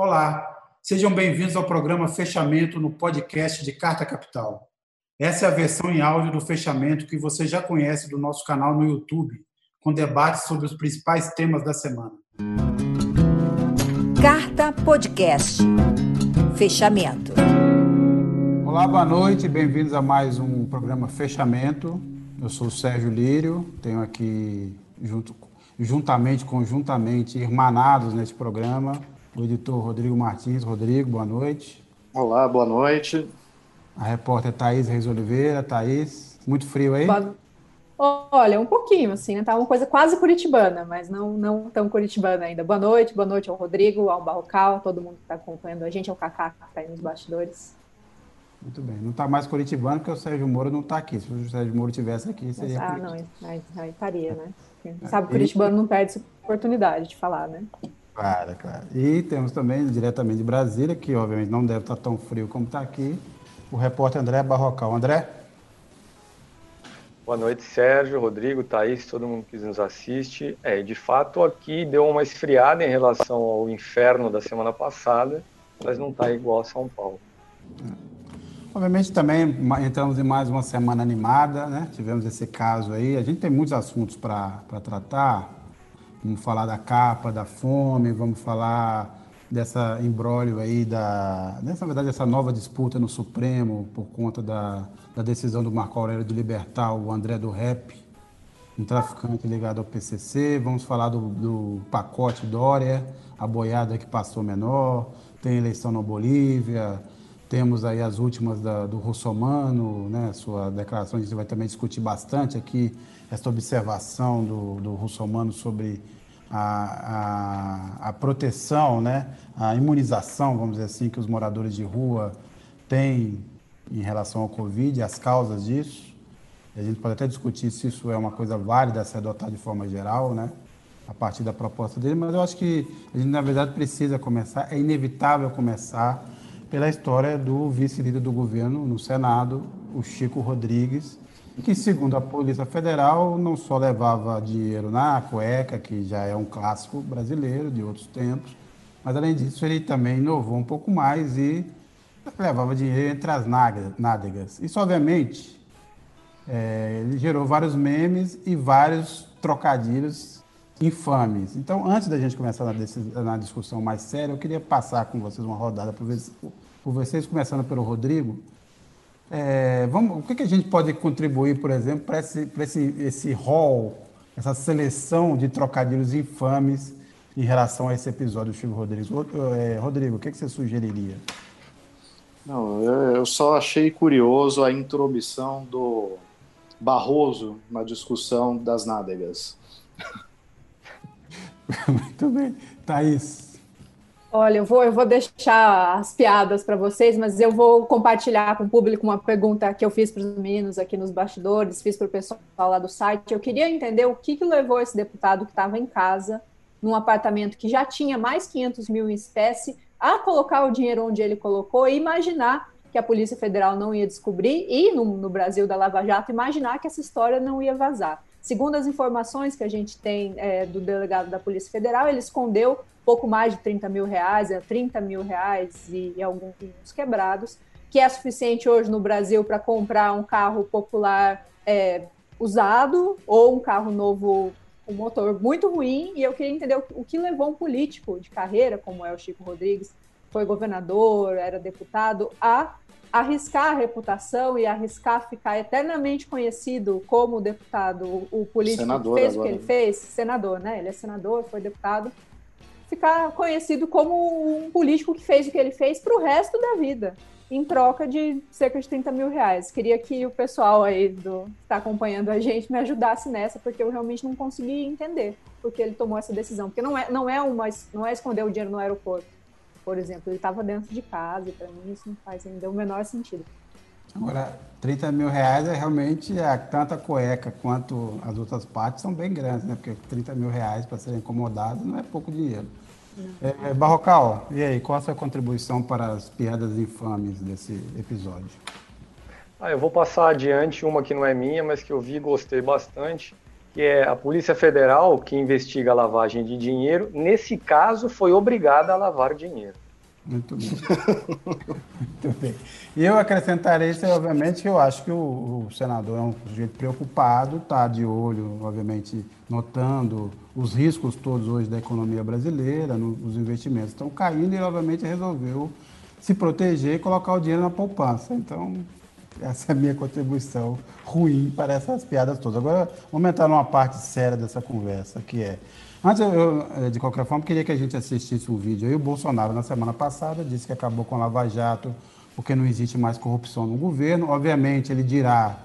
Olá, sejam bem-vindos ao programa Fechamento no podcast de Carta Capital. Essa é a versão em áudio do fechamento que você já conhece do nosso canal no YouTube, com debates sobre os principais temas da semana. Carta Podcast. Fechamento. Olá, boa noite, bem-vindos a mais um programa Fechamento. Eu sou o Sérgio Lírio, tenho aqui junto, juntamente, conjuntamente, irmanados neste programa, o editor Rodrigo Martins. Rodrigo, boa noite. Olá, boa noite. A repórter Thaís Reis Oliveira. Thaís, muito frio aí? Boa... Olha, um pouquinho, assim, né? Tá uma coisa quase curitibana, mas não, não tão curitibana ainda. Boa noite, boa noite ao Rodrigo, ao Barrocal, todo mundo que está acompanhando a gente, ao Cacá que está aí nos bastidores. Muito bem. Não está mais curitibano porque o Sérgio Moro não está aqui. Se o Sérgio Moro tivesse aqui, seria. Ah, não, aí, aí estaria, né? Sabe, o curitibano não perde essa oportunidade de falar, né? Claro, claro. E temos também, diretamente de Brasília, que obviamente não deve estar tão frio como está aqui, o repórter André Barrocal. André? Boa noite, Sérgio, Rodrigo, Thaís, todo mundo que nos assiste. É, de fato, aqui deu uma esfriada em relação ao inferno da semana passada, mas não está igual a São Paulo. Obviamente também entramos em mais uma semana animada, né? Tivemos esse caso aí. A gente tem muitos assuntos para tratar, Vamos falar da capa, da fome, vamos falar dessa embrólio aí, da, nessa verdade, essa nova disputa no Supremo por conta da, da decisão do Marco Aurélio de libertar o André do Rep, um traficante ligado ao PCC. Vamos falar do, do pacote Dória, a boiada que passou menor, tem eleição na Bolívia, temos aí as últimas da, do Russomano, né, sua declaração, a gente vai também discutir bastante aqui essa observação do, do Russomano sobre a, a, a, proteção, né, a imunização, vamos dizer assim, que os moradores de rua têm em relação ao Covid, as causas disso. A gente pode até discutir se isso é uma coisa válida a ser adotada de forma geral, né, a partir da proposta dele, mas eu acho que a gente, na verdade, precisa começar, é inevitável começar pela história do vice-líder do governo no Senado, o Chico Rodrigues, que, segundo a Polícia Federal, não só levava dinheiro na cueca, que já é um clássico brasileiro de outros tempos, mas, além disso, ele também inovou um pouco mais e levava dinheiro entre as nádegas. Isso, obviamente, é, ele gerou vários memes e vários trocadilhos infames. Então, antes da gente começar na, na discussão mais séria, eu queria passar com vocês uma rodada por, por vocês, começando pelo Rodrigo, é, vamos, o que, que, a gente pode contribuir, por exemplo, para esse, esse, esse hall, essa seleção de trocadilhos infames em relação a esse episódio do Chico Rodrigues? É, Rodrigo, o que, que você sugeriria? Não, eu, eu só achei curioso a intromissão do Barroso na discussão das nádegas. Muito bem. Thaís. Olha, eu vou, eu vou deixar as piadas para vocês, mas eu vou compartilhar com o público uma pergunta que eu fiz para os meninos aqui nos bastidores, fiz para o pessoal lá do site. Eu queria entender o que, que levou esse deputado que estava em casa, num apartamento que já tinha mais 500 mil em espécie, a colocar o dinheiro onde ele colocou e imaginar que a Polícia Federal não ia descobrir e, no, no Brasil da Lava Jato, imaginar que essa história não ia vazar. Segundo as informações que a gente tem é, do delegado da Polícia Federal, ele escondeu pouco mais de 30 mil reais, é 30 mil reais e, e alguns quebrados, que é suficiente hoje no Brasil para comprar um carro popular é, usado ou um carro novo com um motor muito ruim. E eu queria entender o, o que levou um político de carreira, como é o Chico Rodrigues, foi governador, era deputado, a arriscar a reputação e arriscar ficar eternamente conhecido como deputado, o político senador que fez agora. o que ele fez, senador, né? Ele é senador, foi deputado, ficar conhecido como um político que fez o que ele fez para o resto da vida, em troca de cerca de 30 mil reais. Queria que o pessoal aí do que está acompanhando a gente me ajudasse nessa, porque eu realmente não consegui entender porque ele tomou essa decisão. Porque não é, não é, uma, não é esconder o dinheiro no aeroporto, por exemplo. Ele estava dentro de casa, e para mim isso não faz ainda o menor sentido. Agora, 30 mil reais é realmente é, tanto a cueca quanto as outras partes são bem grandes, né? Porque 30 mil reais para ser incomodado não é pouco dinheiro. É, é, Barrocal, e aí, qual a sua contribuição para as piadas infames desse episódio? Ah, eu vou passar adiante uma que não é minha, mas que eu vi e gostei bastante, que é a Polícia Federal, que investiga a lavagem de dinheiro, nesse caso foi obrigada a lavar dinheiro. Muito bem. Muito bem. E eu acrescentaria isso, obviamente, que eu acho que o, o senador é um sujeito preocupado, está de olho, obviamente, notando os riscos todos hoje da economia brasileira, no, os investimentos estão caindo e, obviamente, resolveu se proteger e colocar o dinheiro na poupança. Então, essa é a minha contribuição ruim para essas piadas todas. Agora, vamos entrar numa parte séria dessa conversa, que é Antes, eu, de qualquer forma, queria que a gente assistisse o vídeo aí. O Bolsonaro, na semana passada, disse que acabou com a Lava Jato porque não existe mais corrupção no governo. Obviamente, ele dirá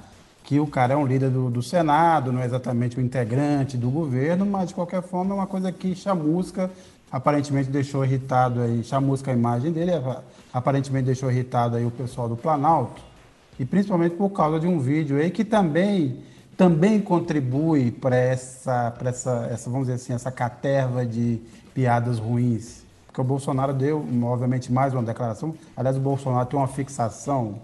que o cara é um líder do, do Senado, não é exatamente o integrante do governo, mas, de qualquer forma, é uma coisa que chamusca, aparentemente deixou irritado aí, chamusca a imagem dele, aparentemente deixou irritado aí o pessoal do Planalto, e principalmente por causa de um vídeo aí que também também contribui para essa, essa, essa, vamos dizer assim, essa caterva de piadas ruins. Porque o Bolsonaro deu, obviamente, mais uma declaração. Aliás, o Bolsonaro tem uma fixação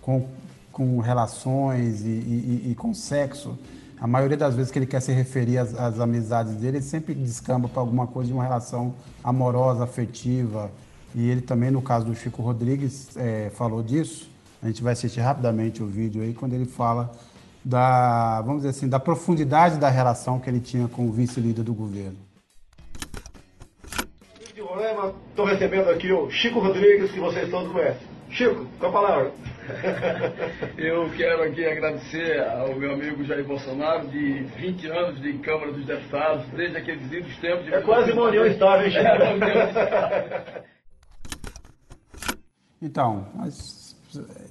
com, com relações e, e, e com sexo. A maioria das vezes que ele quer se referir às, às amizades dele, ele sempre descamba para alguma coisa de uma relação amorosa, afetiva. E ele também, no caso do Chico Rodrigues, é, falou disso. A gente vai assistir rapidamente o vídeo aí, quando ele fala da, vamos dizer assim, da profundidade da relação que ele tinha com o vice-líder do governo. De Roraima, estou recebendo aqui o Chico Rodrigues, que vocês todos conhecem. Chico, com a palavra. Eu quero aqui agradecer ao meu amigo Jair Bolsonaro, de 20 anos de Câmara dos Deputados, desde aqueles lindos tempos. De é quase uma união estável, Chico. É uma união estável. Então, mas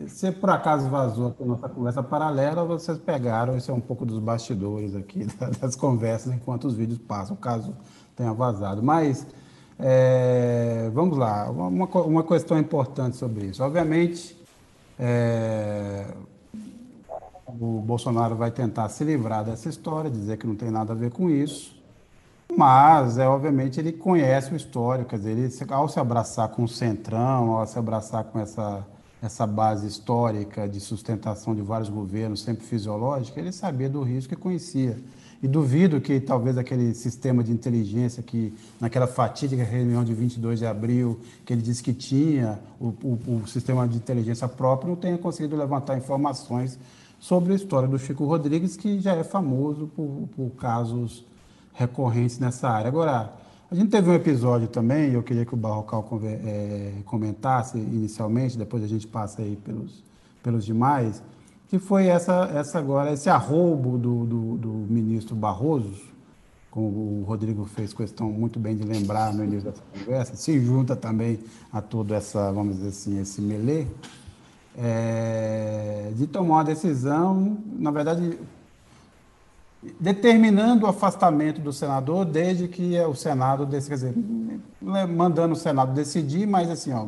se por acaso vazou aqui a nossa conversa paralela, vocês pegaram, isso é um pouco dos bastidores aqui das conversas enquanto os vídeos passam, caso tenha vazado. Mas é, vamos lá, uma, uma questão importante sobre isso. Obviamente, é, o Bolsonaro vai tentar se livrar dessa história, dizer que não tem nada a ver com isso, mas, é, obviamente, ele conhece o histórico, quer dizer, ele, ao se abraçar com o Centrão, ao se abraçar com essa essa base histórica de sustentação de vários governos, sempre fisiológica, ele sabia do risco e conhecia. E duvido que talvez aquele sistema de inteligência que, naquela fatídica reunião de 22 de abril, que ele disse que tinha, o, o, o sistema de inteligência próprio, não tenha conseguido levantar informações sobre a história do Chico Rodrigues, que já é famoso por, por casos recorrentes nessa área. Agora, a gente teve um episódio também, eu queria que o Barrocal é, comentasse inicialmente, depois a gente passa aí pelos, pelos demais, que foi essa, essa agora, esse arrobo do, do, do ministro Barroso, como o Rodrigo fez questão muito bem de lembrar no início dessa conversa, se junta também a toda essa, vamos dizer assim, esse melê, é, de tomar uma decisão, na verdade, determinando o afastamento do senador desde que o Senado, quer dizer, mandando o Senado decidir, mas assim, ó,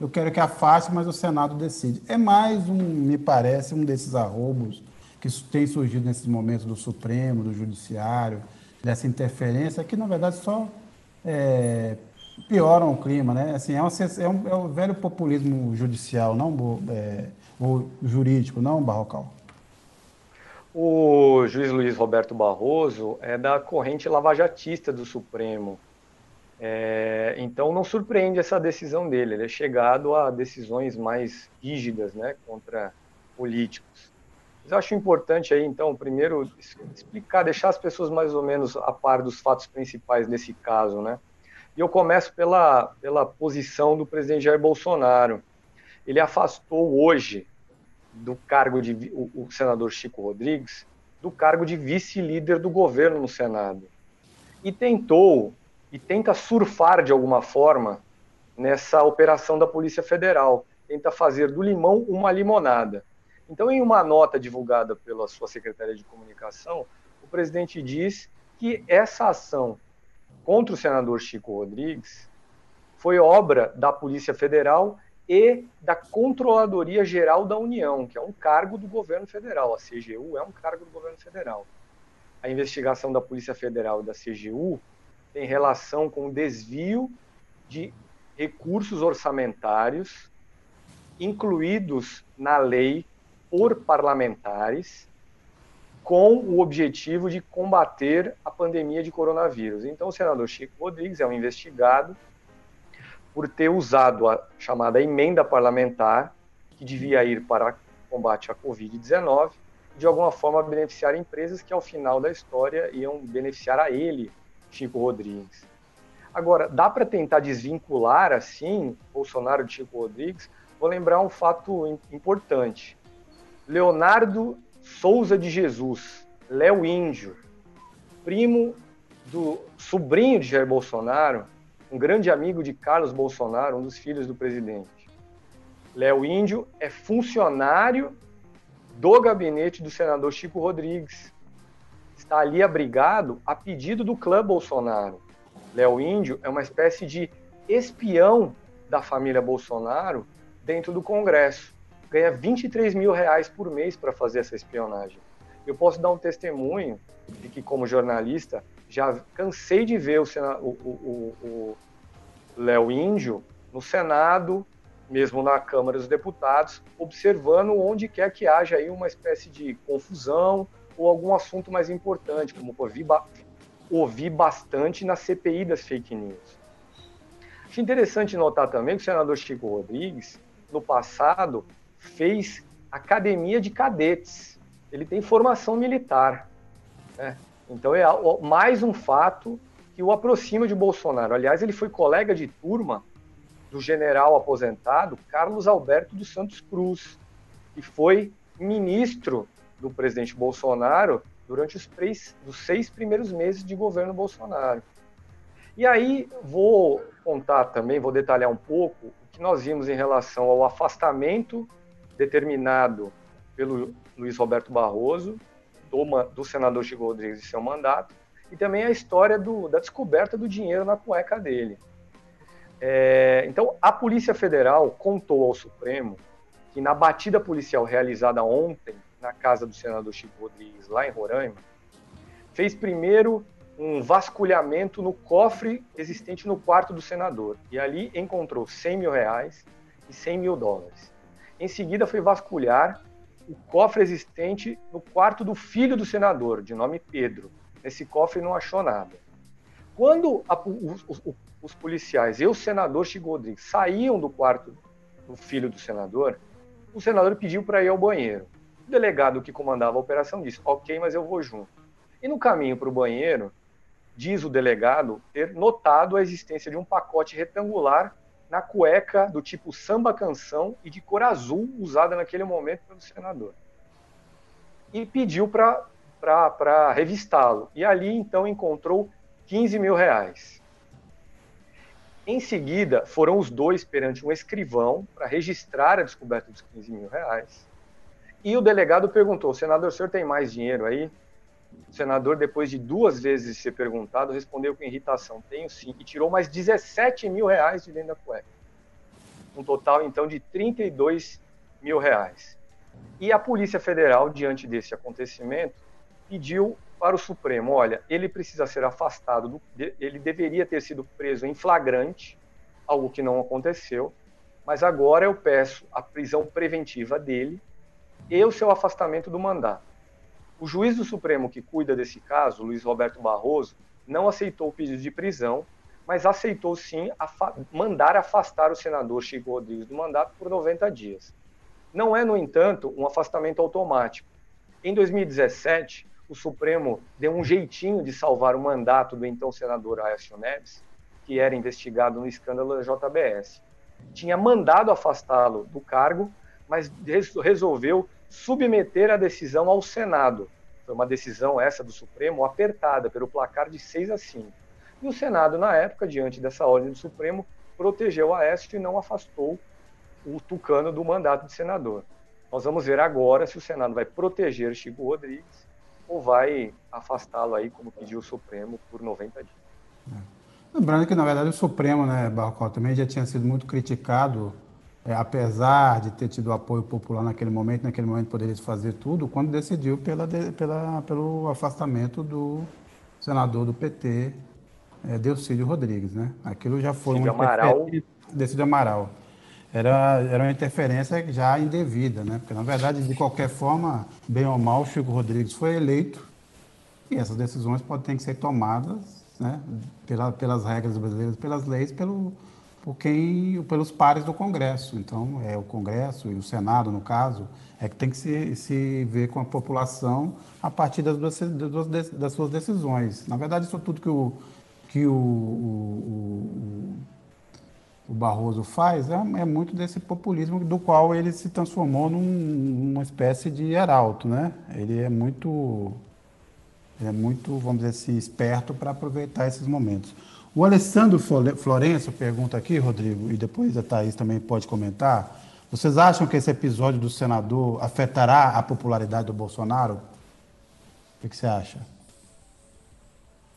eu quero que afaste, mas o Senado decide. É mais um, me parece, um desses arrobos que tem surgido nesses momentos do Supremo, do Judiciário, dessa interferência, que na verdade só é, pioram o clima, né? Assim, é, uma, é, um, é um velho populismo judicial, não é, ou jurídico, não barrocal. O juiz Luiz Roberto Barroso é da corrente lavajatista do Supremo. É, então não surpreende essa decisão dele. Ele é chegado a decisões mais rígidas, né, contra políticos. Mas eu acho importante aí, então, primeiro explicar, deixar as pessoas mais ou menos a par dos fatos principais desse caso, né? E eu começo pela, pela posição do presidente Jair Bolsonaro. Ele afastou hoje do cargo de o, o senador Chico Rodrigues do cargo de vice-líder do governo no Senado e tentou e tenta surfar de alguma forma nessa operação da Polícia Federal, tenta fazer do limão uma limonada. Então, em uma nota divulgada pela sua secretaria de comunicação, o presidente diz que essa ação contra o senador Chico Rodrigues foi obra da Polícia Federal e da Controladoria Geral da União, que é um cargo do governo federal. A CGU é um cargo do governo federal. A investigação da Polícia Federal e da CGU tem relação com o desvio de recursos orçamentários incluídos na lei por parlamentares com o objetivo de combater a pandemia de coronavírus. Então, o senador Chico Rodrigues é um investigado por ter usado a chamada emenda parlamentar, que devia ir para combate à Covid-19, de alguma forma beneficiar empresas que, ao final da história, iam beneficiar a ele, Chico Rodrigues. Agora, dá para tentar desvincular, assim, Bolsonaro de Chico Rodrigues? Vou lembrar um fato importante. Leonardo Souza de Jesus, Léo Índio, primo do sobrinho de Jair Bolsonaro, um grande amigo de Carlos Bolsonaro, um dos filhos do presidente. Léo Índio é funcionário do gabinete do senador Chico Rodrigues. Está ali abrigado a pedido do clã Bolsonaro. Léo Índio é uma espécie de espião da família Bolsonaro dentro do Congresso. Ganha 23 mil reais por mês para fazer essa espionagem. Eu posso dar um testemunho de que, como jornalista, já cansei de ver o, o, o, o Léo Índio no Senado, mesmo na Câmara dos Deputados, observando onde quer que haja aí uma espécie de confusão ou algum assunto mais importante, como ouvi, ouvi bastante na CPI das fake news. Acho interessante notar também que o senador Chico Rodrigues, no passado, fez academia de cadetes. Ele tem formação militar. Né? Então é mais um fato que o aproxima de Bolsonaro. Aliás, ele foi colega de turma do general aposentado Carlos Alberto dos Santos Cruz, que foi ministro do presidente Bolsonaro durante os, três, os seis primeiros meses de governo Bolsonaro. E aí vou contar também, vou detalhar um pouco o que nós vimos em relação ao afastamento determinado pelo Luiz Roberto Barroso do, do senador Chico Rodrigues de seu mandato, e também a história do, da descoberta do dinheiro na cueca dele. É, então, a Polícia Federal contou ao Supremo que na batida policial realizada ontem na casa do senador Chico Rodrigues, lá em Roraima, fez primeiro um vasculhamento no cofre existente no quarto do senador e ali encontrou 100 mil reais e 100 mil dólares. Em seguida, foi vasculhar o cofre existente no quarto do filho do senador, de nome Pedro. Nesse cofre não achou nada. Quando a, os, os, os, policiais e o senador Chico Rodrigues saíam do quarto do filho do senador, o senador pediu para ir ao banheiro. O delegado que comandava a operação disse: Ok, mas eu vou junto. E no caminho para o banheiro, diz o delegado ter notado a existência de um pacote retangular na cueca do tipo samba canção e de cor azul usada naquele momento pelo senador. E pediu para revistá-lo. E ali então encontrou 15 mil reais. Em seguida, foram os dois perante um escrivão para registrar a descoberta dos 15 mil reais. E o delegado perguntou: senador, o senhor tem mais dinheiro aí? O senador, depois de duas vezes ser perguntado, respondeu com irritação: Tenho sim. E tirou mais 17 mil reais de dentro da cueca. Um total, então, de 32 mil reais. E a Polícia Federal, diante desse acontecimento, pediu para o Supremo: olha, ele precisa ser afastado, do, ele deveria ter sido preso em flagrante, algo que não aconteceu, mas agora eu peço a prisão preventiva dele e o seu afastamento do mandato. O juiz do Supremo que cuida desse caso, Luiz Roberto Barroso, não aceitou o pedido de prisão, mas aceitou sim afa mandar afastar o senador Chico Rodrigues do mandato por 90 dias. Não é, no entanto, um afastamento automático. Em 2017, o Supremo deu um jeitinho de salvar o mandato do então senador Aécio Neves, que era investigado no escândalo da JBS. Tinha mandado afastá-lo do cargo, mas resolveu submeter a decisão ao Senado. Foi uma decisão essa do Supremo apertada pelo placar de 6 a 5. E o Senado, na época, diante dessa ordem do Supremo, protegeu a Aécio e não afastou o Tucano do mandato de senador. Nós vamos ver agora se o Senado vai proteger Chico Rodrigues ou vai afastá-lo aí, como pediu o Supremo, por 90 dias. É. Lembrando que, na verdade, o Supremo, né, Barcó, também já tinha sido muito criticado é, apesar de ter tido apoio popular naquele momento, naquele momento poderia fazer tudo, quando decidiu pela, pela, pelo afastamento do senador do PT, é, Delcídio Rodrigues. Né? Aquilo já foi Decídio Amaral. Decídio Amaral. Era, era uma interferência já indevida, né? porque, na verdade, de qualquer forma, bem ou mal, Chico Rodrigues foi eleito e essas decisões podem ter que ser tomadas né? Pela, pelas regras brasileiras, pelas leis, pelo por quem, pelos pares do Congresso. Então, é o Congresso e o Senado, no caso, é que tem que se, se ver com a população a partir das, das, das suas decisões. Na verdade, isso tudo que o, que o, o, o Barroso faz é, é, muito desse populismo do qual ele se transformou num, numa espécie de heraldo, né? Ele é muito, é muito, vamos dizer assim, esperto para aproveitar esses momentos. O Alessandro Florencio pergunta aqui, Rodrigo, e depois a Thaís também pode comentar, vocês acham que esse episódio do senador afetará a popularidade do Bolsonaro? O que, você acha?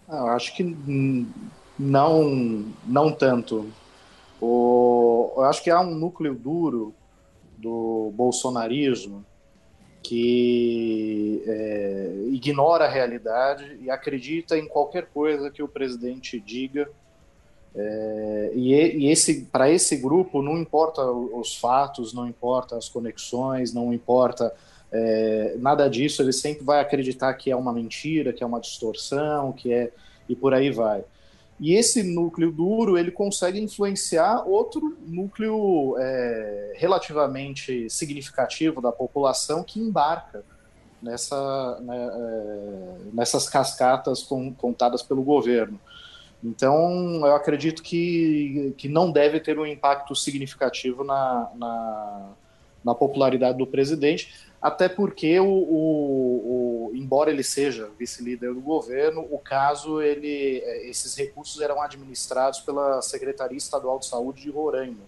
Ah, eu acho que não, não tanto. O, eu acho que há um núcleo duro do bolsonarismo que é, ignora a realidade e acredita em qualquer coisa que o presidente diga é, e, e, esse para esse grupo não importa os fatos, não importa as conexões, não importa é, nada disso. Ele sempre vai acreditar que é uma mentira, que é uma distorção, que é e por aí vai. E esse núcleo duro ele consegue influenciar outro núcleo é, relativamente significativo da população que embarca nessa, né, é, nessas cascatas com, contadas pelo governo. Então, eu acredito que, que não deve ter um impacto significativo na, na, na popularidade do presidente, até porque, o, o, o embora ele seja vice-líder do governo, o caso, ele, esses recursos eram administrados pela Secretaria Estadual de Saúde de Roraima.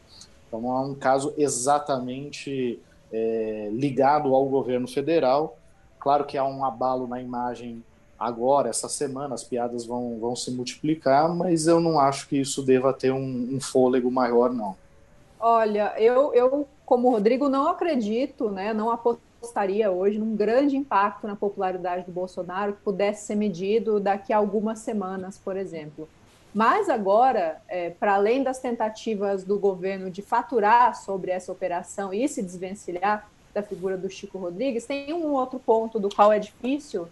Então, não é um caso exatamente é, ligado ao governo federal. Claro que há um abalo na imagem agora, essa semana, as piadas vão, vão se multiplicar, mas eu não acho que isso deva ter um, um fôlego maior, não. Olha, eu, eu, como Rodrigo, não acredito, né, não apostaria hoje num grande impacto na popularidade do Bolsonaro que pudesse ser medido daqui a algumas semanas, por exemplo. Mas agora, é, para além das tentativas do governo de faturar sobre essa operação e se desvencilhar da figura do Chico Rodrigues, tem um outro ponto do qual é difícil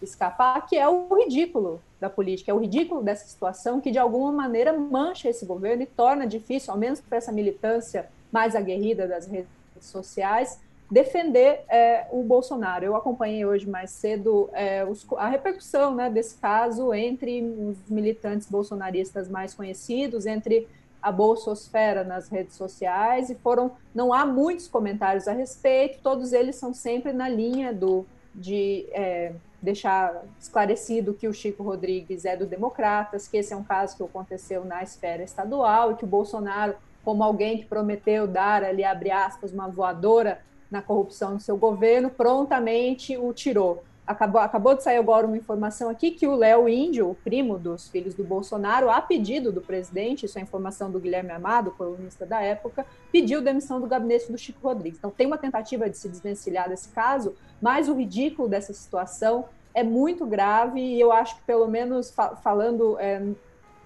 escapar, que é o ridículo da política, é o ridículo dessa situação que de alguma maneira mancha esse governo e torna difícil, ao menos para essa militância mais aguerrida das redes sociais, defender é, o Bolsonaro. Eu acompanhei hoje mais cedo é, os, a repercussão né, desse caso entre os militantes bolsonaristas mais conhecidos, entre a bolsosfera nas redes sociais e foram não há muitos comentários a respeito todos eles são sempre na linha do de é, deixar esclarecido que o Chico Rodrigues é do Democratas, que esse é um caso que aconteceu na esfera estadual e que o Bolsonaro, como alguém que prometeu dar ali, abre aspas, uma voadora na corrupção do seu governo, prontamente o tirou. Acabou, acabou de sair agora uma informação aqui que o Léo Índio, o primo dos filhos do Bolsonaro, a pedido do presidente, isso é informação do Guilherme Amado, colunista da época, pediu demissão do gabinete do Chico Rodrigues. Então tem uma tentativa de se desvencilhar desse caso, mas o ridículo dessa situação é muito grave e eu acho que pelo menos fa falando é,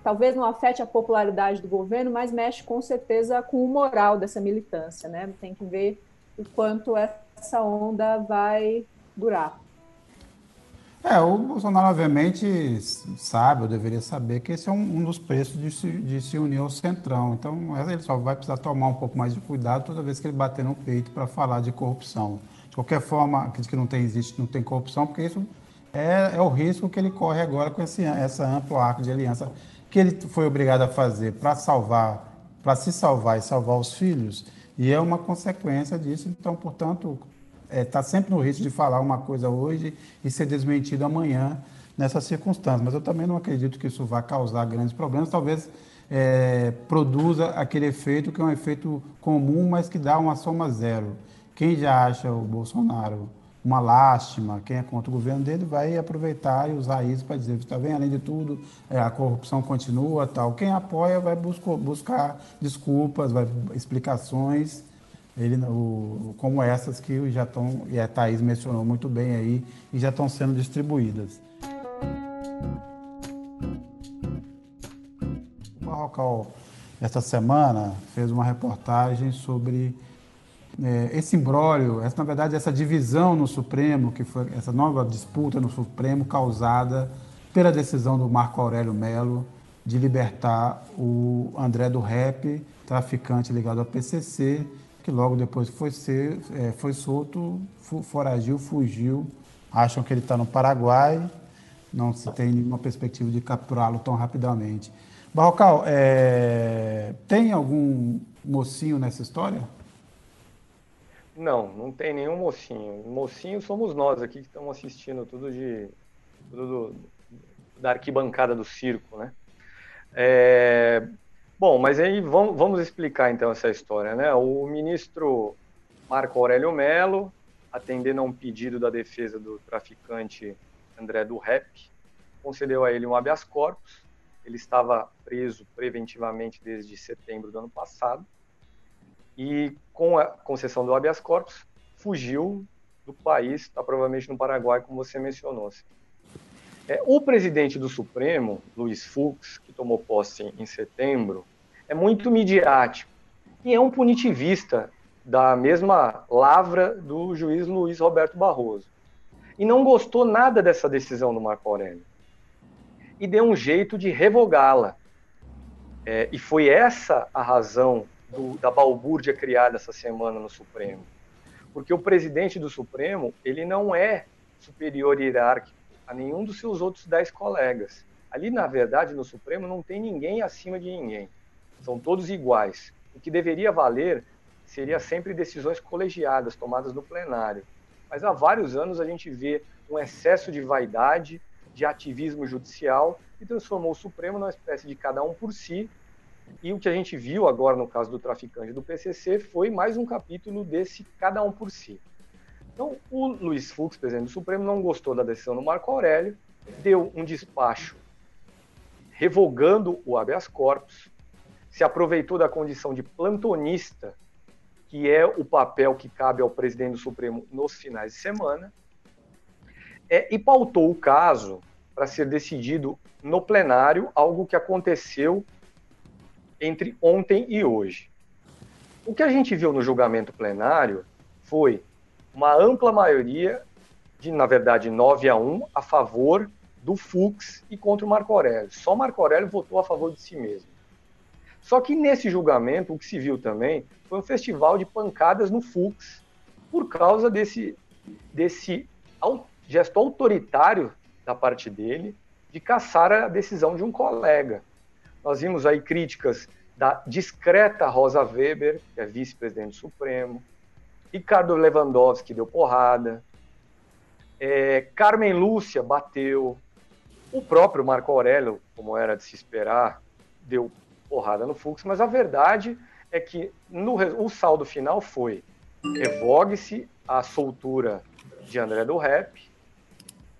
talvez não afete a popularidade do governo, mas mexe com certeza com o moral dessa militância, né? Tem que ver o quanto essa onda vai durar. É, o Bolsonaro, obviamente, sabe, ou deveria saber, que esse é um, um dos preços de se, de se, unir ao Centrão. Então, ele só vai precisar tomar um pouco mais de cuidado toda vez que ele bater no peito para falar de corrupção. De qualquer forma, acredito que não tem, existe, não tem corrupção, porque isso é, é o risco que ele corre agora com esse, essa ampla arco de aliança que ele foi obrigado a fazer para salvar, para se salvar e salvar os filhos, e é uma consequência disso. Então, portanto, está é, tá sempre no risco de falar uma coisa hoje e ser desmentido amanhã nessas circunstâncias. Mas eu também não acredito que isso vá causar grandes problemas. Talvez é, produza aquele efeito que é um efeito comum, mas que dá uma soma zero. Quem já acha o Bolsonaro uma lástima, quem é contra o governo dele vai aproveitar e usar isso para dizer, está vendo, além de tudo, é, a corrupção continua, tal. Quem apoia vai buscar, buscar desculpas, vai explicações ele, o, como essas que já estão, e a Thaís mencionou muito bem aí, e já estão sendo distribuídas. O Barrocal, esta semana, fez uma reportagem sobre é, esse imbróglio, essa, na verdade, essa divisão no Supremo, que foi essa nova disputa no Supremo causada pela decisão do Marco Aurélio Melo de libertar o André do Rep, traficante ligado ao PCC, que logo depois foi, ser, é, foi solto, foragiu, fugiu. Acham que ele está no Paraguai, não se tem nenhuma perspectiva de capturá-lo tão rapidamente. Barrocal, é, tem algum mocinho nessa história? Não, não tem nenhum mocinho. Mocinho somos nós aqui que estamos assistindo tudo de tudo do, da arquibancada do circo, né? É, bom, mas aí vamos, vamos, explicar então essa história, né? O ministro Marco Aurélio Melo, atendendo a um pedido da defesa do traficante André do Rep, concedeu a ele um habeas corpus. Ele estava preso preventivamente desde setembro do ano passado e com a concessão do habeas corpus fugiu do país, está provavelmente no Paraguai, como você mencionou. É, o presidente do Supremo, Luiz Fux, que tomou posse em setembro, é muito midiático e é um punitivista da mesma lavra do juiz Luiz Roberto Barroso. E não gostou nada dessa decisão do Marco Aurélio. E deu um jeito de revogá-la. É, e foi essa a razão do, da balbúrdia criada essa semana no Supremo. Porque o presidente do Supremo, ele não é superior hierárquico a nenhum dos seus outros dez colegas. Ali, na verdade, no Supremo não tem ninguém acima de ninguém. São todos iguais. O que deveria valer seria sempre decisões colegiadas, tomadas no plenário. Mas há vários anos a gente vê um excesso de vaidade, de ativismo judicial, e transformou o Supremo numa espécie de cada um por si. E o que a gente viu agora no caso do traficante do PCC foi mais um capítulo desse cada um por si. Então, o Luiz Fux, presidente do Supremo, não gostou da decisão do Marco Aurélio, deu um despacho revogando o habeas corpus, se aproveitou da condição de plantonista, que é o papel que cabe ao presidente do Supremo nos finais de semana, é, e pautou o caso para ser decidido no plenário, algo que aconteceu entre ontem e hoje. O que a gente viu no julgamento plenário foi uma ampla maioria, de na verdade 9 a 1, a favor do Fux e contra o Marco Aurélio. Só Marco Aurélio votou a favor de si mesmo. Só que nesse julgamento, o que se viu também foi um festival de pancadas no Fux, por causa desse, desse gesto autoritário da parte dele de caçar a decisão de um colega. Nós vimos aí críticas da discreta Rosa Weber, que é vice-presidente supremo, Ricardo Lewandowski deu porrada. É, Carmen Lúcia bateu. O próprio Marco Aurélio, como era de se esperar, deu porrada no Fux, mas a verdade é que no, o saldo final foi revogue-se a soltura de André do Rep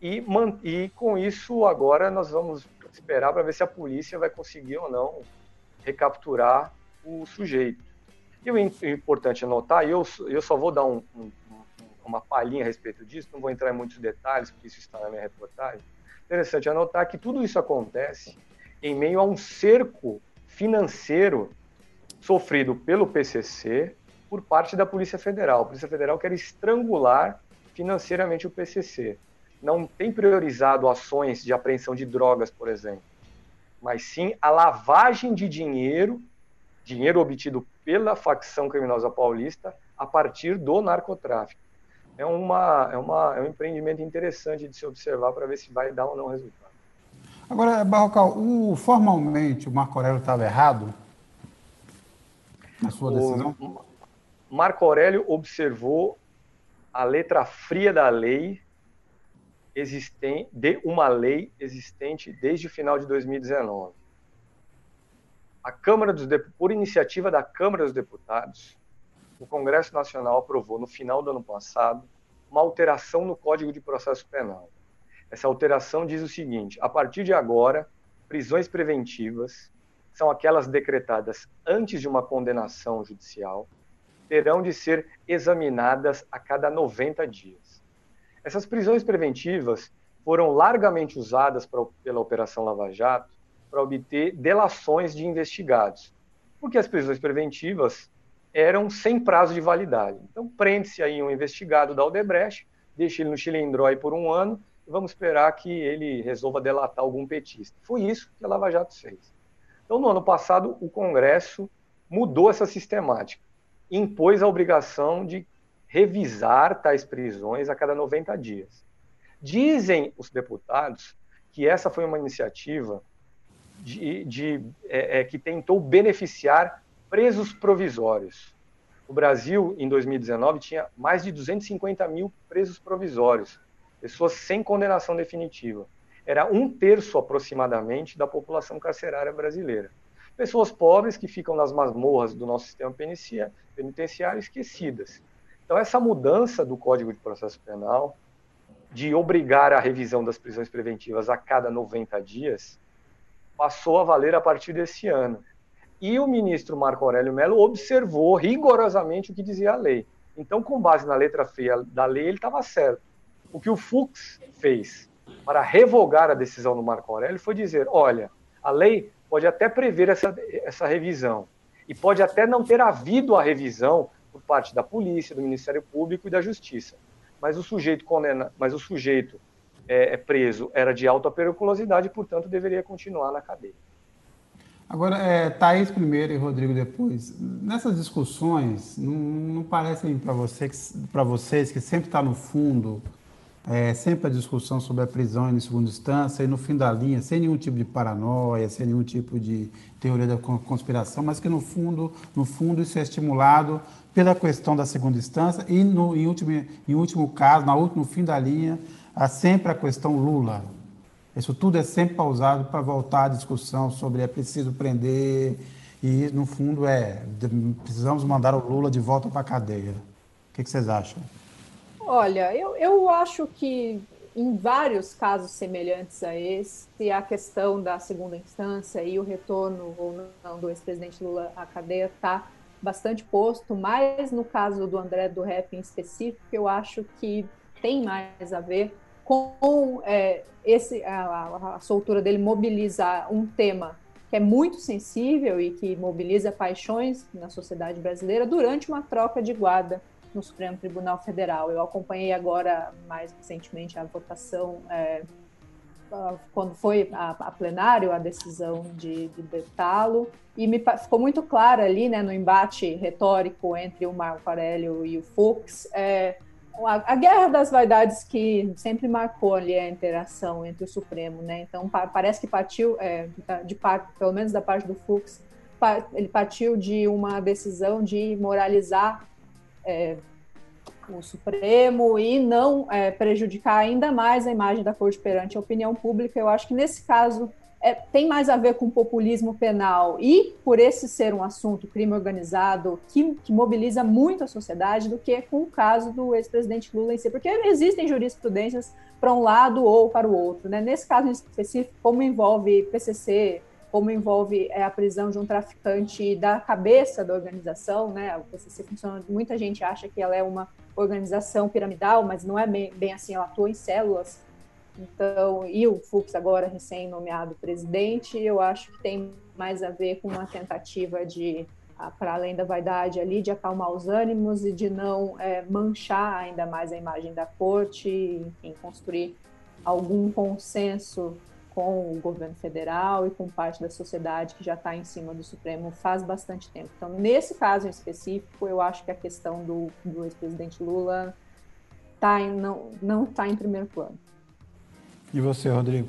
e, e com isso agora nós vamos esperar para ver se a polícia vai conseguir ou não recapturar o sujeito. E o importante anotar, e eu, eu só vou dar um, um, uma palhinha a respeito disso, não vou entrar em muitos detalhes, porque isso está na minha reportagem. Interessante anotar que tudo isso acontece em meio a um cerco financeiro sofrido pelo PCC por parte da Polícia Federal. A Polícia Federal quer estrangular financeiramente o PCC. Não tem priorizado ações de apreensão de drogas, por exemplo, mas sim a lavagem de dinheiro dinheiro obtido pela facção criminosa paulista a partir do narcotráfico. É, uma, é, uma, é um empreendimento interessante de se observar para ver se vai dar ou não resultado. Agora, Barrocal, o, formalmente o Marco Aurélio estava errado na sua decisão? O Marco Aurélio observou a letra fria da lei existente, de uma lei existente desde o final de 2019 a Câmara dos por iniciativa da Câmara dos Deputados, o Congresso Nacional aprovou no final do ano passado uma alteração no Código de Processo Penal. Essa alteração diz o seguinte: a partir de agora, prisões preventivas são aquelas decretadas antes de uma condenação judicial, terão de ser examinadas a cada 90 dias. Essas prisões preventivas foram largamente usadas pra, pela Operação Lava Jato para obter delações de investigados, porque as prisões preventivas eram sem prazo de validade. Então, prende-se aí um investigado da Odebrecht, deixa ele no Chilindrói por um ano e vamos esperar que ele resolva delatar algum petista. Foi isso que a Lava Jato fez. Então, no ano passado, o Congresso mudou essa sistemática, impôs a obrigação de revisar tais prisões a cada 90 dias. Dizem os deputados que essa foi uma iniciativa de, de é, é, que tentou beneficiar presos provisórios. O Brasil, em 2019, tinha mais de 250 mil presos provisórios, pessoas sem condenação definitiva. Era um terço aproximadamente da população carcerária brasileira. Pessoas pobres que ficam nas masmorras do nosso sistema penitenciário esquecidas. Então, essa mudança do Código de Processo Penal, de obrigar a revisão das prisões preventivas a cada 90 dias, passou a valer a partir desse ano. E o ministro Marco Aurélio Mello observou rigorosamente o que dizia a lei. Então, com base na letra feia da lei, ele estava certo. O que o Fux fez para revogar a decisão do Marco Aurélio foi dizer: olha, a lei pode até prever essa, essa revisão, e pode até não ter havido a revisão por parte da polícia, do Ministério Público e da Justiça. Mas o sujeito condena, mas o sujeito é, é preso era de alta periculosidade portanto, deveria continuar na cadeia. Agora, é, Thaís primeiro e Rodrigo depois. Nessas discussões, não, não parecem para você, vocês que sempre está no fundo, é, sempre a discussão sobre a prisão em segunda instância e no fim da linha, sem nenhum tipo de paranoia, sem nenhum tipo de teoria da conspiração, mas que no fundo, no fundo isso é estimulado pela questão da segunda instância e no em último, em último caso, na último fim da linha, há sempre a questão Lula. Isso tudo é sempre pausado para voltar à discussão sobre é preciso prender e, no fundo, é precisamos mandar o Lula de volta para a cadeia. O que vocês acham? Olha, eu, eu acho que em vários casos semelhantes a esse, a questão da segunda instância e o retorno ou não do ex-presidente Lula à cadeia está bastante posto, mas no caso do André do Rap em específico, eu acho que tem mais a ver com é, esse, a, a soltura dele mobilizar um tema que é muito sensível e que mobiliza paixões na sociedade brasileira durante uma troca de guarda no Supremo Tribunal Federal. Eu acompanhei agora, mais recentemente, a votação, é, quando foi a, a, plenário, a decisão de, detá-lo, e me ficou muito clara ali, né, no embate retórico entre o Marco Aurélio e o Fux, é, a, a, guerra das vaidades que sempre marcou ali a interação entre o Supremo, né? Então pa, parece que partiu é, de pelo menos da parte do Fux, ele partiu de uma decisão de moralizar é, o Supremo e não é, prejudicar ainda mais a imagem da corte perante a opinião pública. Eu acho que nesse caso é, tem mais a ver com populismo penal e por esse ser um assunto crime organizado que, que, mobiliza muito a sociedade do que com o caso do ex-presidente Lula em si, porque existem jurisprudências para um lado ou para o outro. Né? Nesse caso em específico, como envolve PCC, como envolve é, a prisão de um traficante da cabeça da organização, né? O PCC funciona, muita gente acha que ela é uma organização piramidal, mas não é bem, bem assim, ela atua em células então, e o Fux agora recém-nomeado presidente, eu acho que tem mais a ver com uma tentativa de, para além da vaidade ali, de acalmar os ânimos e de não é, manchar ainda mais a imagem da corte, enfim, construir algum consenso com o governo federal e com parte da sociedade que já está em cima do Supremo faz bastante tempo. Então, nesse caso em específico, eu acho que a questão do, do ex-presidente Lula tá em, não está em primeiro plano. E você, Rodrigo?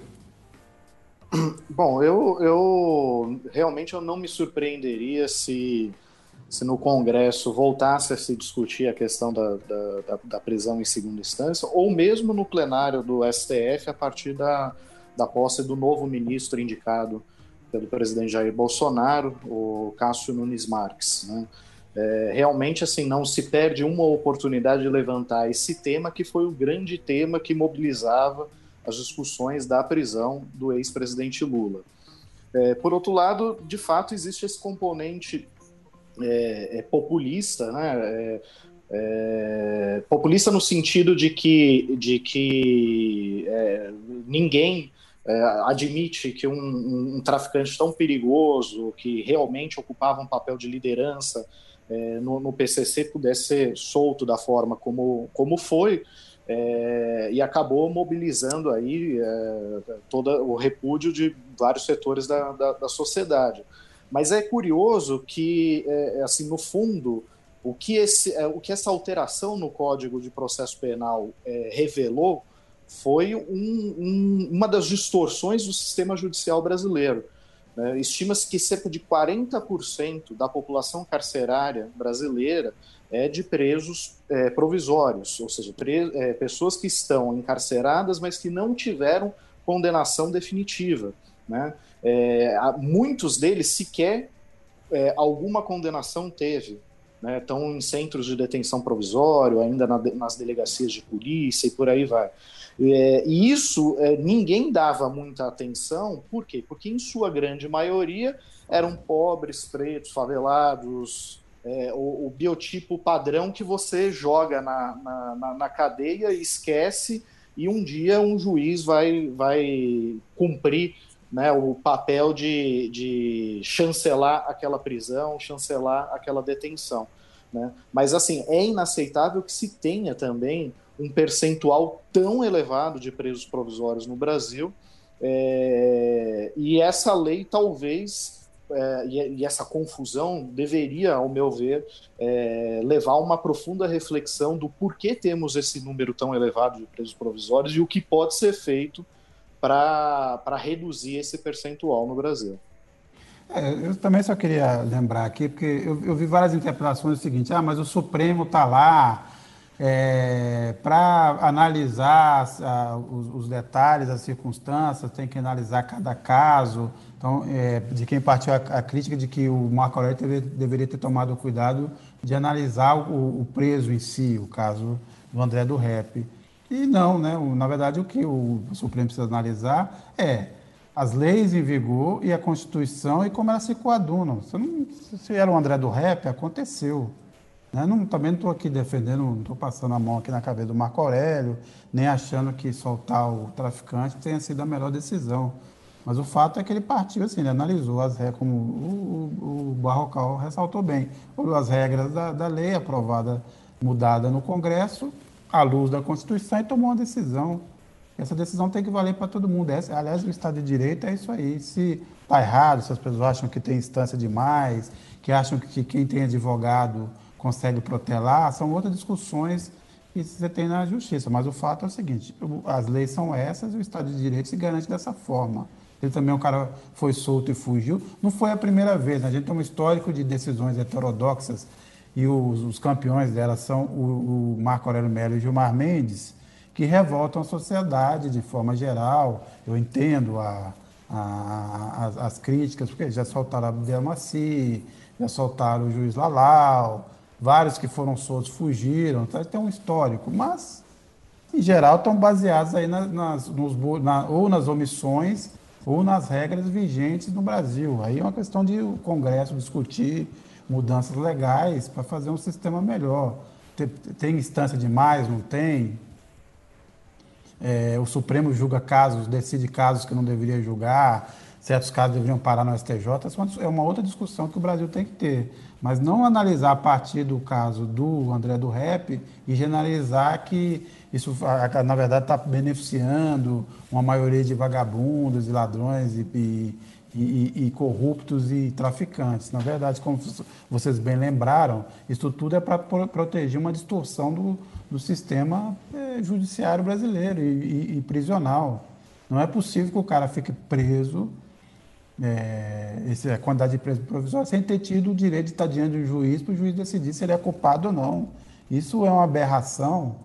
Bom, eu, eu realmente eu não me surpreenderia se, se no Congresso voltasse a se discutir a questão da, da, da, prisão em segunda instância, ou mesmo no plenário do STF a partir da, da posse do novo ministro indicado pelo presidente Jair Bolsonaro, o Cássio Nunes Marques. Né? É, realmente assim não se perde uma oportunidade de levantar esse tema que foi o grande tema que mobilizava as discussões da prisão do ex-presidente Lula. É, por outro lado, de fato, existe esse componente é, é populista, né? É, é, populista no sentido de que, de que é, admite que um, um, traficante tão perigoso, que realmente ocupava um papel de liderança no, no PCC, pudesse ser solto da forma como, como foi, é, e acabou mobilizando aí é, todo o repúdio de vários setores da, da, da sociedade. Mas é curioso que, é, assim, no fundo, o que, esse, é, o que essa alteração no Código de Processo Penal é, revelou foi um, um, uma das distorções do sistema judicial brasileiro. Né? Estima-se que cerca de 40% da população carcerária brasileira é de presos é, provisórios, ou seja, é, pessoas que estão encarceradas, mas que não tiveram condenação definitiva. Né? É, muitos deles sequer é, alguma condenação teve. Né? Estão em centros de detenção provisório, ainda na, nas delegacias de polícia e por aí vai. É, e isso é, ninguém dava muita atenção, por quê? Porque em sua grande maioria eram pobres, pretos, favelados, é, o, o, biotipo padrão que você joga na, na, na, na cadeia e esquece, e um dia um juiz vai, vai cumprir né, o papel de, de chancelar aquela prisão, chancelar aquela detenção. Né? Mas, assim, é inaceitável que se tenha também um percentual tão elevado de presos provisórios no Brasil, é, e essa lei talvez, é, e, e, essa confusão deveria, ao meu ver, é, levar a uma profunda reflexão do porquê temos esse número tão elevado de presos provisórios e o que pode ser feito para reduzir esse percentual no Brasil. É, eu também só queria lembrar aqui, porque eu, eu vi várias interpretações do seguinte: ah, mas o Supremo está lá é, para analisar a, os, os, detalhes, as circunstâncias, tem que analisar cada caso. Então, é, de quem partiu a, a, crítica de que o Marco Aurélio teve, deveria ter tomado cuidado de analisar o, o preso em si, o caso do André do Rep. E não, né? Na verdade, o que o Supremo precisa analisar é as leis em vigor e a Constituição e como elas se coadunam. Se, não, se era o André do Rap, aconteceu. Né? Não, também não estou aqui defendendo, não estou passando a mão aqui na cabeça do Marco Aurélio, nem achando que soltar o traficante tenha sido a melhor decisão. Mas o fato é que ele partiu assim, ele analisou as regras, como o, o, o Barrocal ressaltou bem, as regras da, da lei aprovada, mudada no Congresso, à luz da Constituição e tomou uma decisão. Essa decisão tem que valer para todo mundo. Essa, aliás, o Estado de Direito é isso aí. Se está errado, se as pessoas acham que tem instância demais, que acham que quem tem advogado consegue protelar, são outras discussões que você tem na justiça. Mas o fato é o seguinte: as leis são essas o Estado de Direito se garante dessa forma. Ele também, um cara foi solto e fugiu. Não foi a primeira vez. Né? A gente tem um histórico de decisões heterodoxas e os, os campeões delas são o, o, Marco Aurélio Melo e Gilmar Mendes, que revoltam a sociedade de forma geral. Eu entendo a, a, as, as, críticas, porque já soltaram Abdel Maci, já soltaram o juiz Lalau, vários que foram soltos fugiram, então tem um histórico, mas em geral estão baseados aí nas, nas nos, na, ou nas omissões ou nas regras vigentes no Brasil. Aí é uma questão de o Congresso discutir mudanças legais para fazer um sistema melhor. Tem, tem instância demais, não tem? É, o Supremo julga casos, decide casos que não deveria julgar, certos casos deveriam parar no STJ. É uma outra discussão que o Brasil tem que ter. Mas não analisar a partir do caso do André do Rep e generalizar que isso, na verdade, está beneficiando uma maioria de vagabundos e ladrões e, e e, e, corruptos e traficantes. Na verdade, como vocês bem lembraram, isso tudo é para proteger uma distorção do, do sistema é, judiciário brasileiro e, e, prisional. Não é possível que o cara fique preso, é, essa quantidade de preso provisório, sem ter tido o direito de estar diante de um juiz para o juiz decidir se ele é culpado ou não. Isso é uma aberração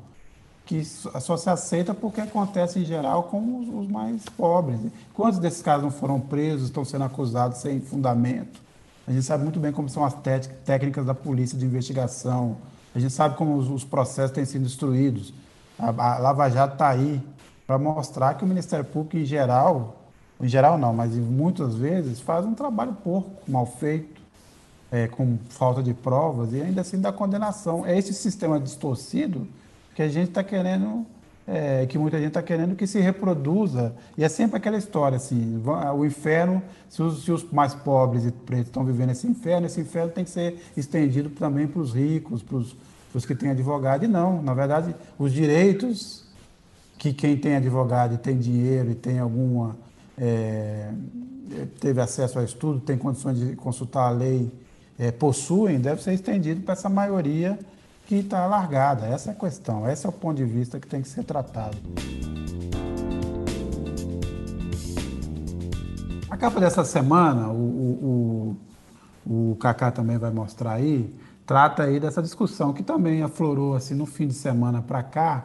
que só se aceita porque acontece em geral com os, os, mais pobres. Quantos desses casos não foram presos, estão sendo acusados sem fundamento? A gente sabe muito bem como são as técnicas da polícia de investigação, a gente sabe como os, os processos têm sido destruídos. A, a Lava Jato está aí para mostrar que o Ministério Público, em geral, em geral não, mas muitas vezes, faz um trabalho porco, mal feito, é, com falta de provas e ainda assim dá condenação. É esse sistema distorcido que a gente está querendo, é, que muita gente está querendo que se reproduza. E é sempre aquela história, assim, o inferno, se os, se os mais pobres e pretos estão vivendo esse inferno, esse inferno tem que ser estendido também para os ricos, para os que têm advogado e não. Na verdade, os direitos que quem tem advogado e tem dinheiro e tem alguma. É, teve acesso ao estudo, tem condições de consultar a lei, é, possuem, deve ser estendido para essa maioria que está largada. Essa é a questão, esse é o ponto de vista que tem que ser tratado. A capa dessa semana, o, o, o Kaká também vai mostrar aí, trata aí dessa discussão que também aflorou assim no fim de semana para cá,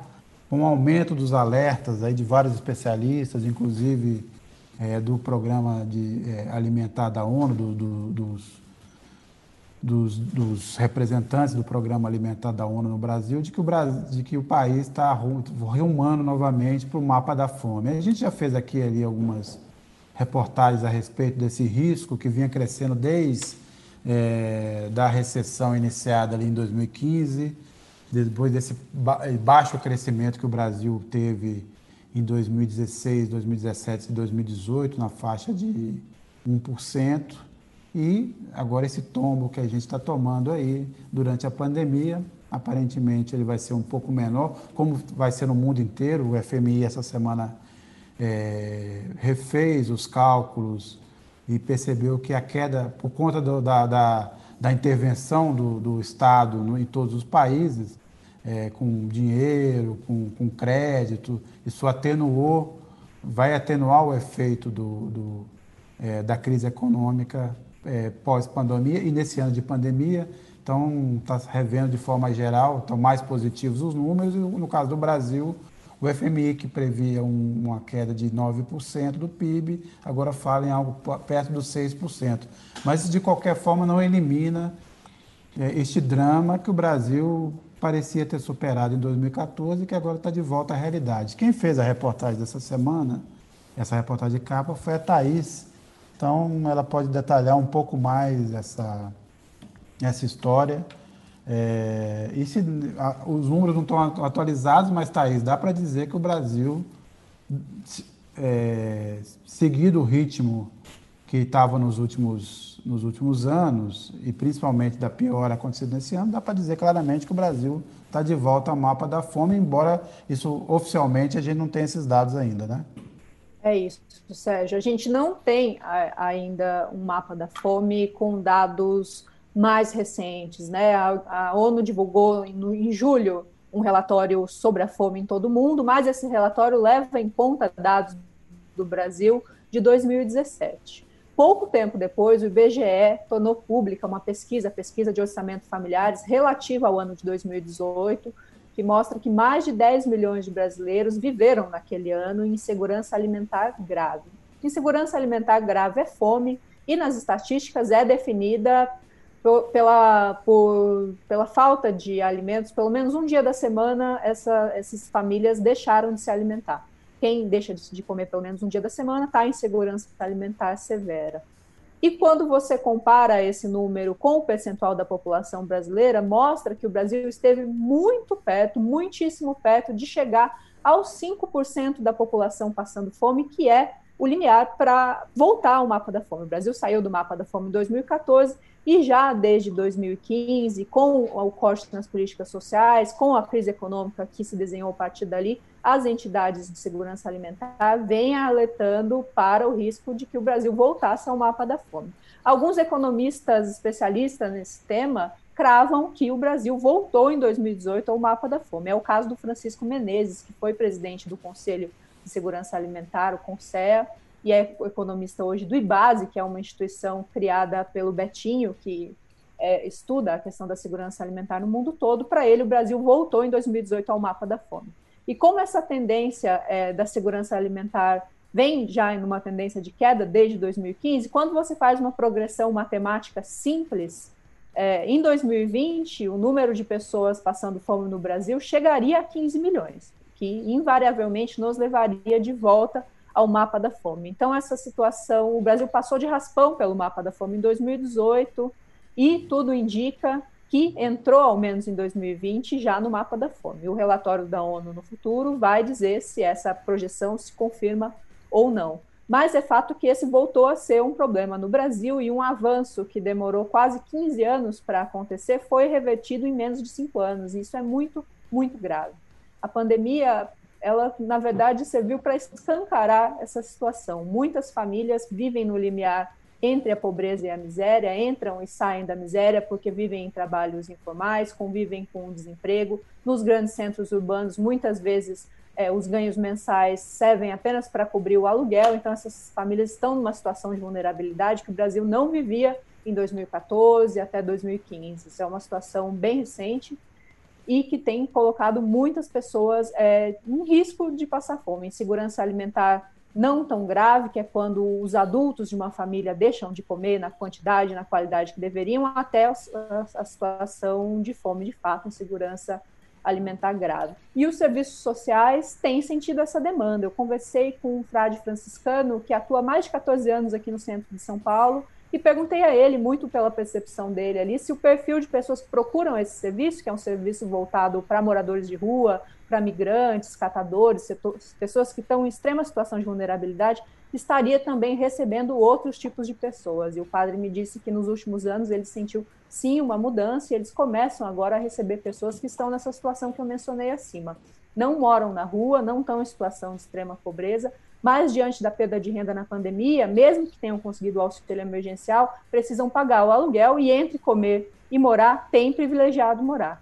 com um aumento dos alertas aí de vários especialistas, inclusive é, do programa de, é, alimentar da ONU, do, do, dos, dos, dos, representantes do programa alimentar da ONU no Brasil, de que o, Brasil, de que o país está rumando novamente para o mapa da fome. A gente já fez aqui ali algumas reportagens a respeito desse risco que vinha crescendo desde é, da recessão iniciada ali em 2015, depois desse baixo crescimento que o Brasil teve em 2016, 2017 e 2018, na faixa de 1%, e agora esse tombo que a gente está tomando aí durante a pandemia, aparentemente ele vai ser um pouco menor, como vai ser no mundo inteiro, o FMI essa semana é, refez os cálculos e percebeu que a queda, por conta do, da, da, da, intervenção do, do Estado no, em todos os países, é, com dinheiro, com, com, crédito, isso atenuou, vai atenuar o efeito do, do é, da crise econômica é, pós-pandemia e nesse ano de pandemia. Então, está revendo de forma geral, estão mais positivos os números, e no caso do Brasil, o FMI, que previa um, uma queda de 9% do PIB, agora fala em algo perto dos 6%. Mas, de qualquer forma, não elimina é, este drama que o Brasil parecia ter superado em 2014 e que agora está de volta à realidade. Quem fez a reportagem dessa semana, essa reportagem de capa, foi a Thaís. Então, ela pode detalhar um pouco mais essa, essa história. É, e se, a, os números não estão atualizados, mas, Thaís, dá para dizer que o Brasil, é, seguido o ritmo que estava nos últimos, nos últimos anos, e principalmente da pior acontecida nesse ano, dá para dizer claramente que o Brasil está de volta ao mapa da fome, embora isso oficialmente a gente não tenha esses dados ainda, né? É isso, Sérgio. A gente não tem ainda um mapa da fome com dados mais recentes. Né? A, a ONU divulgou no, em julho um relatório sobre a fome em todo o mundo, mas esse relatório leva em conta dados do Brasil de 2017. Pouco tempo depois, o IBGE tornou pública uma pesquisa, pesquisa de orçamento familiares, relativa ao ano de 2018, que mostra que mais de 10 milhões de brasileiros viveram naquele ano em insegurança alimentar grave. Insegurança alimentar grave é fome, e nas estatísticas é definida pela, por, pela falta de alimentos, pelo menos um dia da semana, essa, essas famílias deixaram de se alimentar. Quem deixa de, comer pelo menos um dia da semana está em segurança alimentar severa. E quando você compara esse número com o percentual da população brasileira, mostra que o Brasil esteve muito perto, muitíssimo perto de chegar aos 5% da população passando fome, que é o limiar para voltar ao mapa da fome. O Brasil saiu do mapa da fome em 2014 e já desde 2015, com o corte nas políticas sociais, com a crise econômica que se desenhou a partir dali, as entidades de segurança alimentar vêm alertando para o risco de que o Brasil voltasse ao mapa da fome. Alguns economistas especialistas nesse tema cravam que o Brasil voltou em 2018 ao mapa da fome. É o caso do Francisco Menezes, que foi presidente do Conselho de Segurança Alimentar, o CONSEA, e é economista hoje do IBASE, que é uma instituição criada pelo Betinho, que é, estuda a questão da segurança alimentar no mundo todo. Para ele, o Brasil voltou em 2018 ao mapa da fome. E como essa tendência é, da segurança alimentar vem já em uma tendência de queda desde 2015, quando você faz uma progressão matemática simples, é, em 2020, o número de pessoas passando fome no Brasil chegaria a 15 milhões, que invariavelmente nos levaria de volta ao mapa da fome. Então, essa situação, o Brasil passou de raspão pelo mapa da fome em 2018 e tudo indica que entrou, ao menos em 2020, já no mapa da fome. O relatório da ONU no futuro vai dizer se essa projeção se confirma ou não. Mas é fato que esse voltou a ser um problema no Brasil e um avanço que demorou quase 15 anos para acontecer foi revertido em menos de cinco anos. E isso é muito, muito grave. A pandemia, ela na verdade serviu para escancarar essa situação. Muitas famílias vivem no limiar entre a pobreza e a miséria, entram e saem da miséria porque vivem em trabalhos informais, convivem com o desemprego. Nos grandes centros urbanos, muitas vezes é, os ganhos mensais servem apenas para cobrir o aluguel, então essas famílias estão numa situação de vulnerabilidade que o Brasil não vivia em 2014 até 2015. Isso é uma situação bem recente e que tem colocado muitas pessoas é, em risco de passar fome. Insegurança alimentar não tão grave, que é quando os adultos de uma família deixam de comer na quantidade, na qualidade que deveriam, até a, situação de fome de fato, insegurança alimentar grave. E os serviços sociais têm sentido essa demanda. Eu conversei com um frade franciscano que atua há mais de 14 anos aqui no centro de São Paulo e perguntei a ele, muito pela percepção dele ali, se o perfil de pessoas que procuram esse serviço, que é um serviço voltado para moradores de rua, para migrantes, catadores, pessoas que estão em extrema situação de vulnerabilidade, estaria também recebendo outros tipos de pessoas. E o padre me disse que nos últimos anos ele sentiu sim uma mudança e eles começam agora a receber pessoas que estão nessa situação que eu mencionei acima. Não moram na rua, não estão em situação de extrema pobreza, mas diante da perda de renda na pandemia, mesmo que tenham conseguido o auxílio emergencial, precisam pagar o aluguel e entre comer e morar, tem privilegiado morar.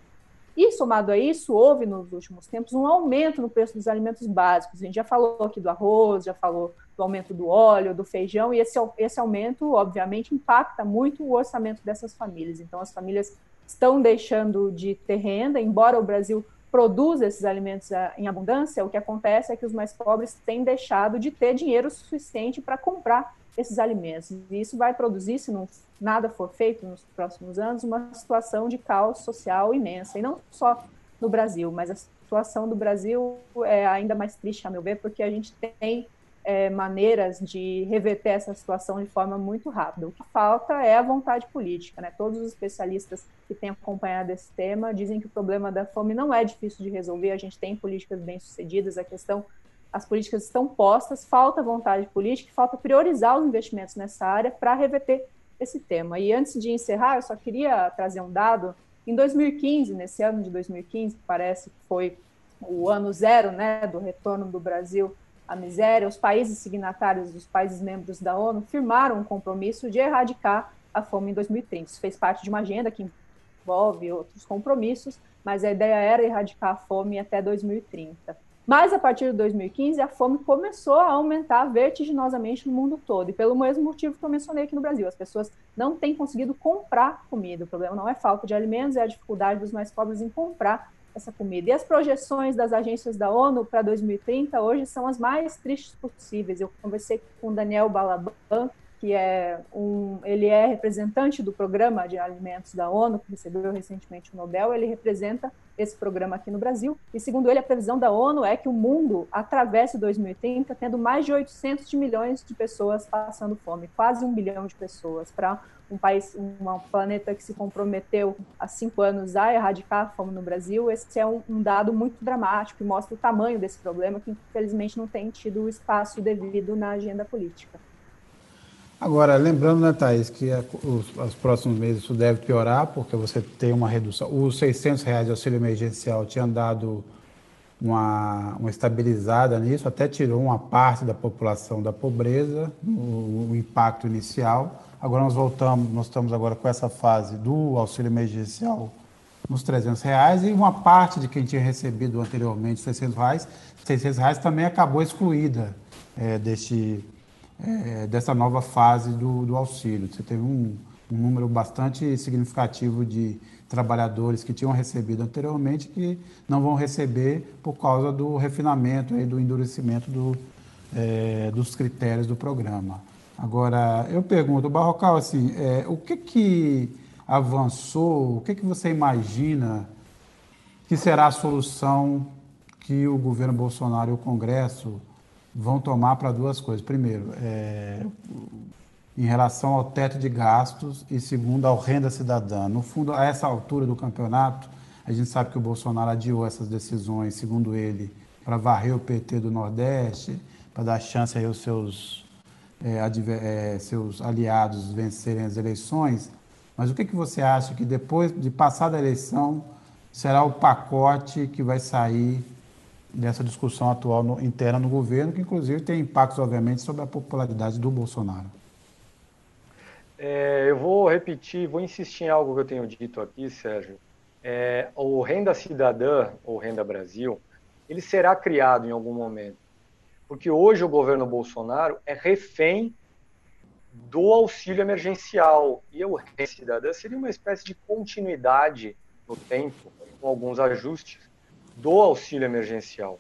E, somado a isso, houve nos últimos tempos um aumento no preço dos alimentos básicos. A gente já falou aqui do arroz, já falou do aumento do óleo, do feijão, e esse, esse aumento, obviamente, impacta muito o orçamento dessas famílias. Então, as famílias estão deixando de ter renda, embora o Brasil produza esses alimentos ah, em abundância, o que acontece é que os mais pobres têm deixado de ter dinheiro suficiente para comprar esses alimentos. E isso vai produzir, se não nada for feito nos próximos anos, uma situação de caos social imensa. E não só no Brasil, mas a situação do Brasil é ainda mais triste, a meu ver, porque a gente tem é, maneiras de reverter essa situação de forma muito rápida. O que falta é a vontade política. Né? Todos os especialistas que têm acompanhado esse tema dizem que o problema da fome não é difícil de resolver, a gente tem políticas bem-sucedidas, a questão as políticas estão postas, falta vontade política, falta priorizar os investimentos nessa área para reverter esse tema. E antes de encerrar, eu só queria trazer um dado. Em 2015, nesse ano de 2015, que parece que foi o ano zero né, do retorno do Brasil à miséria, os países signatários, os países membros da ONU, firmaram um compromisso de erradicar a fome em 2030. Isso fez parte de uma agenda que envolve outros compromissos, mas a ideia era erradicar a fome até 2030. Mas a partir de 2015, a fome começou a aumentar vertiginosamente no mundo todo. E pelo mesmo motivo que eu mencionei aqui no Brasil, as pessoas não têm conseguido comprar comida. O problema não é falta de alimentos, é a dificuldade dos mais pobres em comprar essa comida. E as projeções das agências da ONU para 2030 hoje são as mais tristes possíveis. Eu conversei com Daniel Balaban, que é um, ele é representante do programa de alimentos da ONU, que recebeu recentemente o Nobel, ele representa esse programa aqui no Brasil, e segundo ele, a previsão da ONU é que o mundo atravesse 2030 tendo mais de 800 milhões de pessoas passando fome, quase um bilhão de pessoas, para um país, um planeta que se comprometeu há cinco anos a erradicar a fome no Brasil, esse é um, um dado muito dramático e mostra o tamanho desse problema que, infelizmente, não tem tido o espaço devido na agenda política. Agora, lembrando, né, Thaís, que a, os, os, próximos meses isso deve piorar, porque você tem uma redução. Os 600 reais de auxílio emergencial tinham dado uma, uma estabilizada nisso, até tirou uma parte da população da pobreza, o, o impacto inicial. Agora nós voltamos, nós estamos agora com essa fase do auxílio emergencial nos 300 reais e uma parte de quem tinha recebido anteriormente 600 reais, 600 reais também acabou excluída é, deste é, dessa nova fase do, do auxílio. Você teve um, um, número bastante significativo de trabalhadores que tinham recebido anteriormente que não vão receber por causa do refinamento e do endurecimento do, é, dos critérios do programa. Agora, eu pergunto, Barrocal, assim, é, o que que avançou, o que que você imagina que será a solução que o governo Bolsonaro e o Congresso vão tomar para duas coisas. Primeiro, é, em relação ao teto de gastos e segundo, ao renda cidadã. No fundo, a essa altura do campeonato, a gente sabe que o Bolsonaro adiou essas decisões, segundo ele, para varrer o PT do Nordeste, para dar chance aí aos seus é, é, seus aliados vencerem as eleições, mas o que, que você acha que depois de passada a eleição será o pacote que vai sair dessa discussão atual no, interna no governo, que inclusive tem impactos, obviamente, sobre a popularidade do Bolsonaro? É, eu vou repetir, vou insistir em algo que eu tenho dito aqui, Sérgio. É, o Renda Cidadã, ou Renda Brasil, ele será criado em algum momento. Porque hoje o governo Bolsonaro é refém do auxílio emergencial. E o Renda Cidadã seria uma espécie de continuidade no tempo, com alguns ajustes, do auxílio emergencial.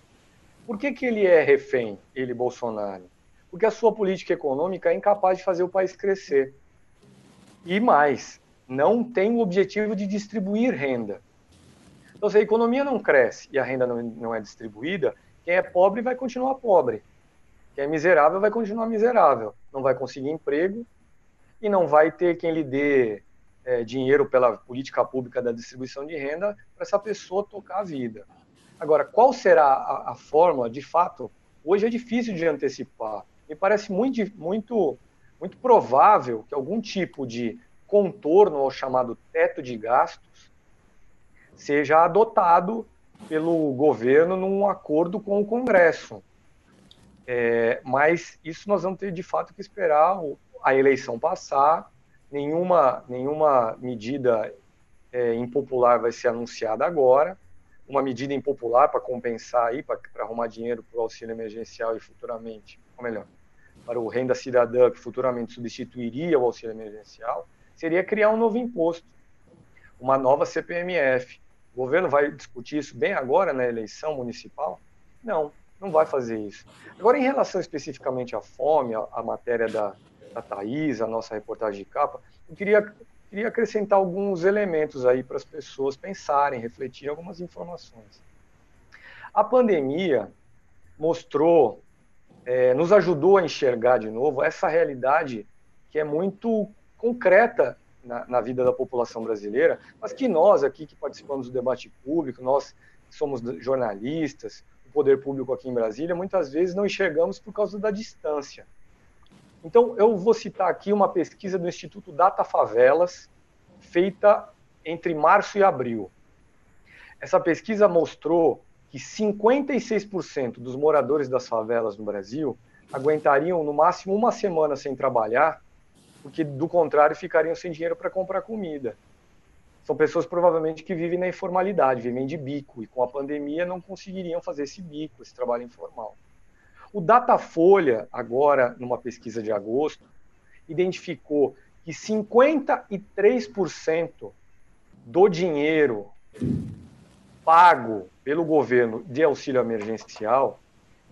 Por que, que ele é refém, ele, Bolsonaro? Porque a sua política econômica é incapaz de fazer o país crescer. E mais, não tem o objetivo de distribuir renda. Então, se a economia não cresce e a renda não, não é distribuída, quem é pobre vai continuar pobre. Quem é miserável vai continuar miserável. Não vai conseguir emprego e não vai ter quem lhe dê é, dinheiro pela política pública da distribuição de renda para essa pessoa tocar a vida. Agora, qual será a, a forma, de fato, hoje é difícil de antecipar. Me parece muito, muito, muito provável que algum tipo de contorno ao chamado teto de gastos seja adotado pelo governo num acordo com o Congresso. É, mas isso nós vamos ter de fato que esperar a eleição passar. Nenhuma, nenhuma medida é, impopular vai ser anunciada agora uma medida impopular para compensar aí, para arrumar dinheiro para o auxílio emergencial e futuramente, ou melhor, para o renda cidadã que futuramente substituiria o auxílio emergencial, seria criar um novo imposto, uma nova CPMF. O governo vai discutir isso bem agora na eleição municipal? Não, não vai fazer isso. Agora, em relação especificamente à fome, a, matéria da, da Thaís, a nossa reportagem de capa, eu queria queria acrescentar alguns elementos aí para as pessoas pensarem, refletirem algumas informações. A pandemia mostrou, é, nos ajudou a enxergar de novo essa realidade que é muito concreta na, na, vida da população brasileira, mas que nós aqui que participamos do debate público, nós que somos jornalistas, o poder público aqui em Brasília, muitas vezes não enxergamos por causa da distância. Então, eu vou citar aqui uma pesquisa do Instituto Data Favelas, feita entre março e abril. Essa pesquisa mostrou que 56% dos moradores das favelas no Brasil aguentariam no máximo uma semana sem trabalhar, porque do contrário ficariam sem dinheiro para comprar comida. São pessoas provavelmente que vivem na informalidade, vivem de bico e com a pandemia não conseguiriam fazer esse bico, esse trabalho informal. O Datafolha, agora, numa pesquisa de agosto, identificou que 53% do dinheiro pago pelo governo de auxílio emergencial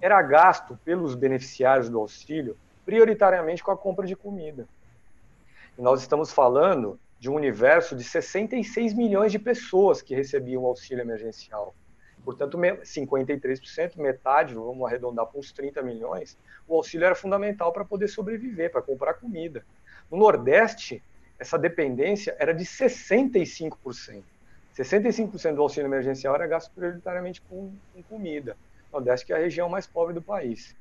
era gasto pelos beneficiários do auxílio prioritariamente com a compra de comida. E nós estamos falando de um universo de 66 milhões de pessoas que recebiam o auxílio emergencial. Portanto, 53%, metade, vamos arredondar para uns 30 milhões, o auxílio era fundamental para poder sobreviver, para comprar comida. No Nordeste, essa dependência era de 65%. 65% do auxílio emergencial era gasto prioritariamente com, com comida. O Nordeste que é a região mais pobre do país.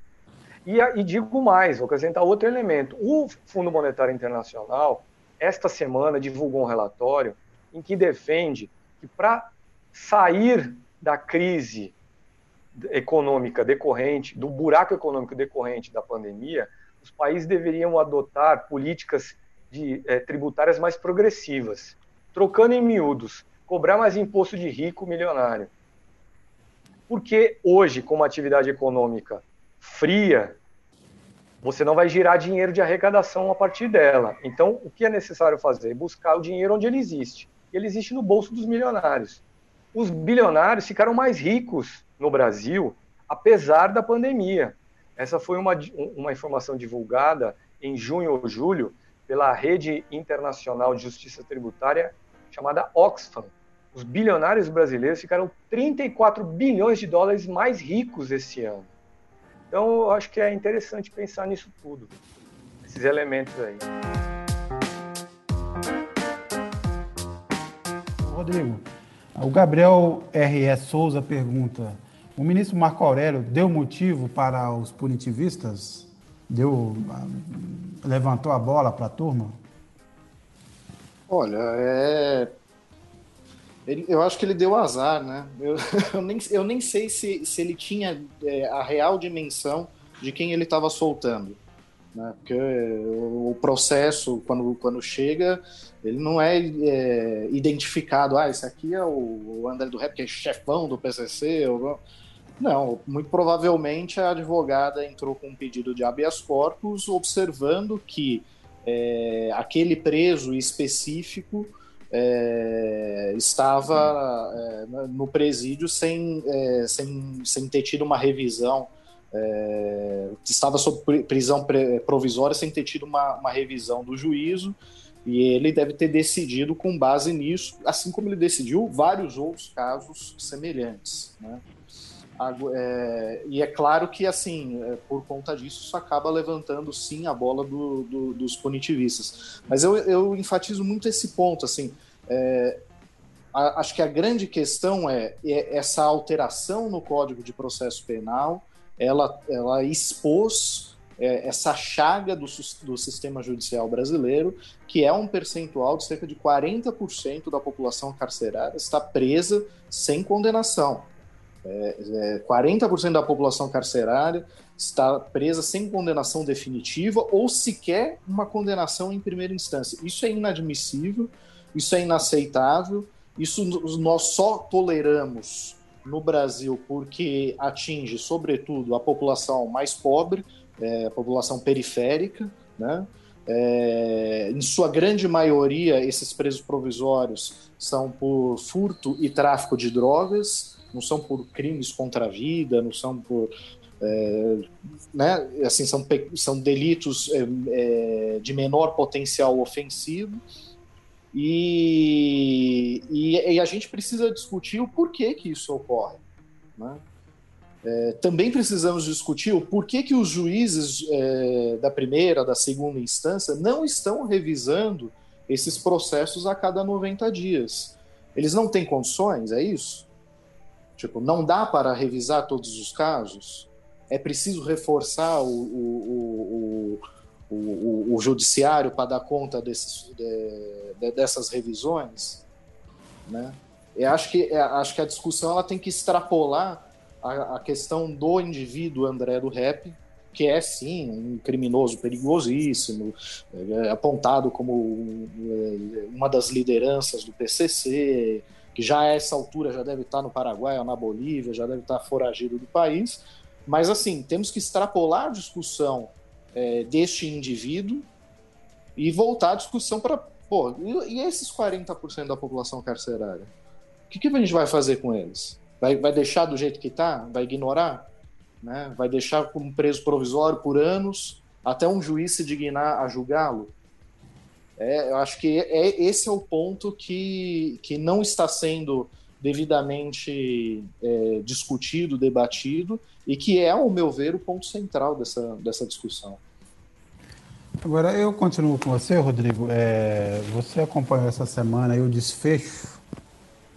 E, e digo mais, vou acrescentar outro elemento. O Fundo Monetário Internacional, esta semana, divulgou um relatório em que defende que para sair da crise econômica decorrente, do buraco econômico decorrente da pandemia, os países deveriam adotar políticas de, é, tributárias mais progressivas, trocando em miúdos, cobrar mais imposto de rico milionário. Porque hoje, com uma atividade econômica fria, você não vai girar dinheiro de arrecadação a partir dela. Então, o que é necessário fazer? Buscar o dinheiro onde ele existe. Ele existe no bolso dos milionários os bilionários ficaram mais ricos no Brasil, apesar da pandemia. Essa foi uma, uma informação divulgada em junho ou julho pela Rede Internacional de Justiça Tributária, chamada Oxfam. Os bilionários brasileiros ficaram 34 bilhões de dólares mais ricos esse ano. Então, eu acho que é interessante pensar nisso tudo, esses elementos aí. Rodrigo, o Gabriel R.E. Souza pergunta: o ministro Marco Aurélio deu motivo para os punitivistas deu, levantou a bola para a turma? Olha, é... Ele, eu acho que ele deu azar, né? Eu, eu, nem, eu nem sei se, se ele tinha é, a real dimensão de quem ele estava soltando. Né? Porque o processo, quando, quando chega, ele não é, é identificado. Ah, esse aqui é o, André do Rap, que é chefão do PCC. Ou... Não, muito provavelmente a advogada entrou com um pedido de habeas corpus, observando que é, aquele preso específico é, estava é, no presídio sem, sem, sem ter tido uma revisão, é, estava sob prisão provisória sem ter tido uma, uma revisão do juízo, e ele deve ter decidido com base nisso, assim como ele decidiu vários outros casos semelhantes. Né? É, e é claro que, assim, é, por conta disso, isso acaba levantando, sim, a bola do, do, dos punitivistas. Mas eu, eu enfatizo muito esse ponto, assim, é, a, acho que a grande questão é, é, essa alteração no Código de Processo Penal, ela, ela expôs é, essa chaga do, do sistema judicial brasileiro, que é um percentual de cerca de 40% da população carcerária está presa sem condenação. É, é, 40% da população carcerária está presa sem condenação definitiva ou sequer uma condenação em primeira instância. Isso é inadmissível, isso é inaceitável, isso nós só toleramos no Brasil porque atinge, sobretudo, a população mais pobre, é, a população periférica, né? É, em sua grande maioria, esses presos provisórios são por furto e tráfico de drogas, não são por crimes contra a vida, não são por. É, né, assim, são, são delitos é, é, de menor potencial ofensivo. E, e, e, a gente precisa discutir o porquê que isso ocorre. Né? É, também precisamos discutir o porquê que os juízes é, da primeira, da segunda instância não estão revisando esses processos a cada 90 dias. Eles não têm condições, é isso? Tipo, não dá para revisar todos os casos? É preciso reforçar o, o, o, o, o judiciário para dar conta desses, de, de, dessas revisões? Né? Eu acho que, é, acho que a discussão ela tem que extrapolar a, a questão do indivíduo André do Rap, que é sim um criminoso perigosíssimo, é, apontado como é, uma das lideranças do PCC, que já a essa altura já deve estar no Paraguai ou na Bolívia, já deve estar foragido do país. Mas, assim, temos que extrapolar a discussão é, deste indivíduo e voltar à discussão para. Pô, e, e esses 40% da população carcerária? O que, que a gente vai fazer com eles? Vai, vai deixar do jeito que está? Vai ignorar? Né? Vai deixar como preso provisório por anos até um juiz se dignar a julgá-lo? É, eu acho que é, esse é o ponto que, que não está sendo devidamente é, discutido, debatido, e que é, ao meu ver, o ponto central dessa, dessa discussão. Agora, eu continuo com você, Rodrigo. É, você acompanhou essa semana o desfecho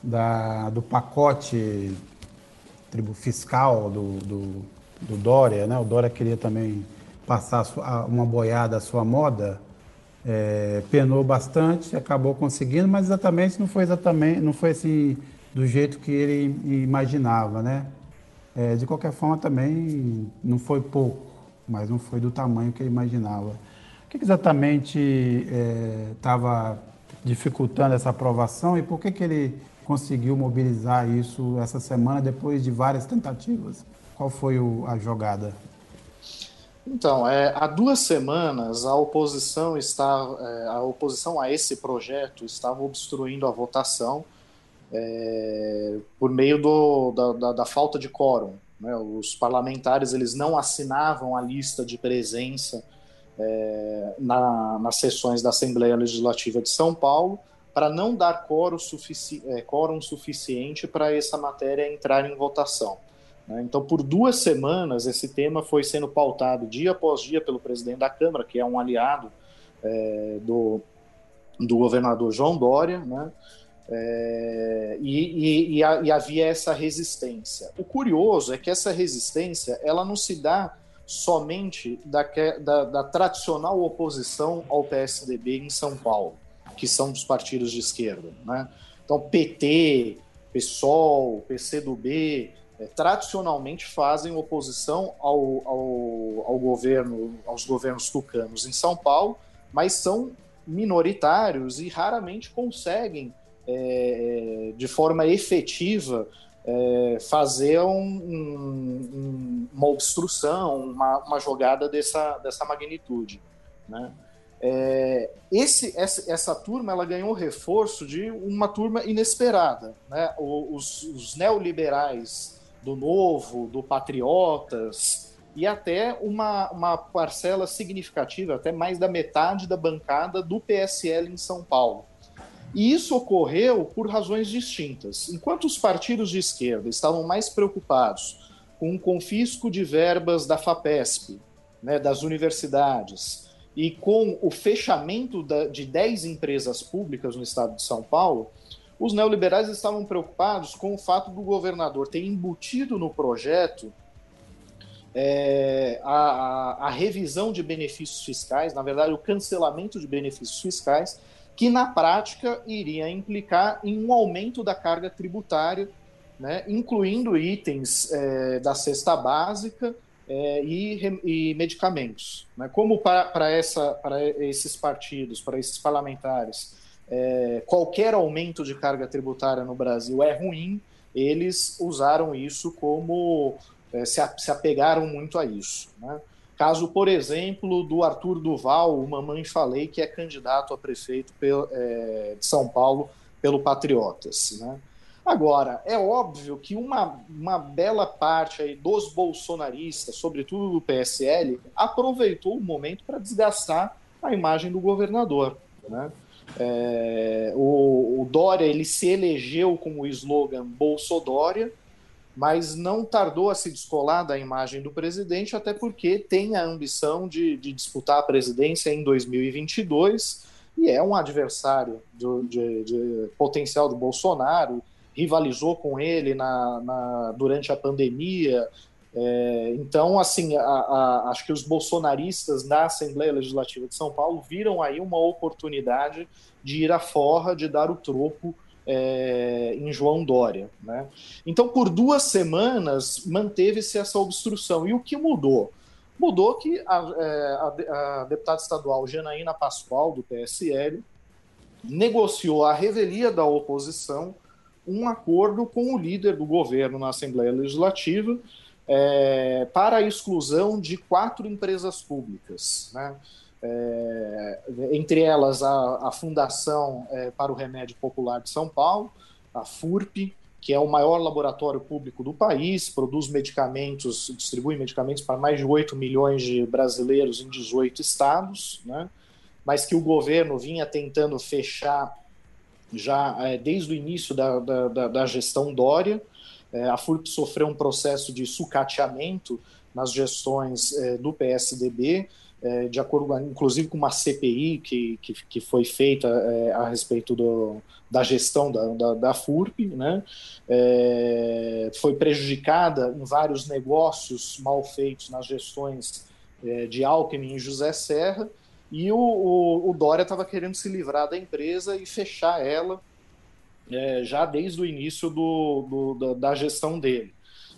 da, do pacote tribo fiscal do, do, do Dória, né? O Dória queria também passar uma boiada à sua moda é, penou bastante, acabou conseguindo, mas exatamente não foi exatamente, não foi assim do jeito que ele imaginava, né? É, de qualquer forma também não foi pouco, mas não foi do tamanho que ele imaginava. O que exatamente estava é, dificultando essa aprovação e por que, que ele conseguiu mobilizar isso essa semana depois de várias tentativas? Qual foi o, a jogada? Então, é, há duas semanas a oposição está, é, a oposição a esse projeto estava obstruindo a votação é, por meio do, da, da, da, falta de quórum. Né? Os parlamentares eles não assinavam a lista de presença é, na, nas sessões da Assembleia Legislativa de São Paulo para não dar quórum, sufici é, suficiente para essa matéria entrar em votação. Né? Então, por duas semanas, esse tema foi sendo pautado dia após dia pelo presidente da Câmara, que é um aliado é, do, do governador João Dória, né? É, e, e, e, havia essa resistência. O curioso é que essa resistência ela não se dá somente da, da, da tradicional oposição ao PSDB em São Paulo, que são dos partidos de esquerda. Né? Então, PT, PSOL, PCdoB, é, tradicionalmente fazem oposição ao, ao, ao, governo, aos governos tucanos em São Paulo, mas são minoritários e raramente conseguem, é, de forma efetiva, é, fazer um, um, uma obstrução, uma, uma, jogada dessa, dessa magnitude. Né? É, esse, essa, essa, turma ela ganhou reforço de uma turma inesperada. Né? Os, os neoliberais do Novo, do Patriotas, e até uma, uma parcela significativa, até mais da metade da bancada do PSL em São Paulo. E isso ocorreu por razões distintas. Enquanto os partidos de esquerda estavam mais preocupados com o confisco de verbas da FAPESP, né, das universidades, e com o fechamento da, de 10 empresas públicas no estado de São Paulo, os neoliberais estavam preocupados com o fato do governador ter embutido no projeto é, a, a, a revisão de benefícios fiscais, na verdade, o cancelamento de benefícios fiscais, que na prática iria implicar em um aumento da carga tributária, né, incluindo itens é, da cesta básica é, e, e, medicamentos. Né? Como para, esses partidos, para esses parlamentares, é, qualquer aumento de carga tributária no Brasil é ruim, eles usaram isso como. É, se apegaram muito a isso. Né? Caso, por exemplo, do Arthur Duval, o Mamãe Falei, que é candidato a prefeito é, de São Paulo pelo Patriotas. Né? Agora, é óbvio que uma, uma bela parte dos bolsonaristas, sobretudo do PSL, aproveitou o momento para desgastar a imagem do governador. Né? É, o, o, Dória ele se elegeu com o slogan Bolsodória, mas não tardou a se descolar da imagem do presidente, até porque tem a ambição de, de disputar a presidência em 2022 e é um adversário do, de, de potencial do Bolsonaro, rivalizou com ele na, na durante a pandemia. É, então, assim, a, a, acho que os bolsonaristas na Assembleia Legislativa de São Paulo viram aí uma oportunidade de ir à forra, de dar o troco é, em João Dória. Né? Então, por duas semanas, manteve-se essa obstrução. E o que mudou? Mudou que a, é, a, a deputada estadual Janaína Pascoal, do PSL, negociou a revelia da oposição um acordo com o líder do governo na Assembleia Legislativa é, para a exclusão de quatro empresas públicas. Né? É, entre elas a, a Fundação é, para o Remédio Popular de São Paulo, a FURP, que é o maior laboratório público do país, produz medicamentos, distribui medicamentos para mais de 8 milhões de brasileiros em 18 estados, né? mas que o governo vinha tentando fechar já é, desde o início da, da, da gestão Dória. É, a FURP sofreu um processo de sucateamento nas gestões é, do PSDB, é, de acordo, inclusive, com uma CPI que, que, que foi feita é, a respeito do, da gestão da, da, da FURP, né? É, foi prejudicada em vários negócios mal feitos nas gestões é, de Alckmin e José Serra, e o, o, o Dória estava querendo se livrar da empresa e fechar ela é, já desde o início do, do da, da gestão dele.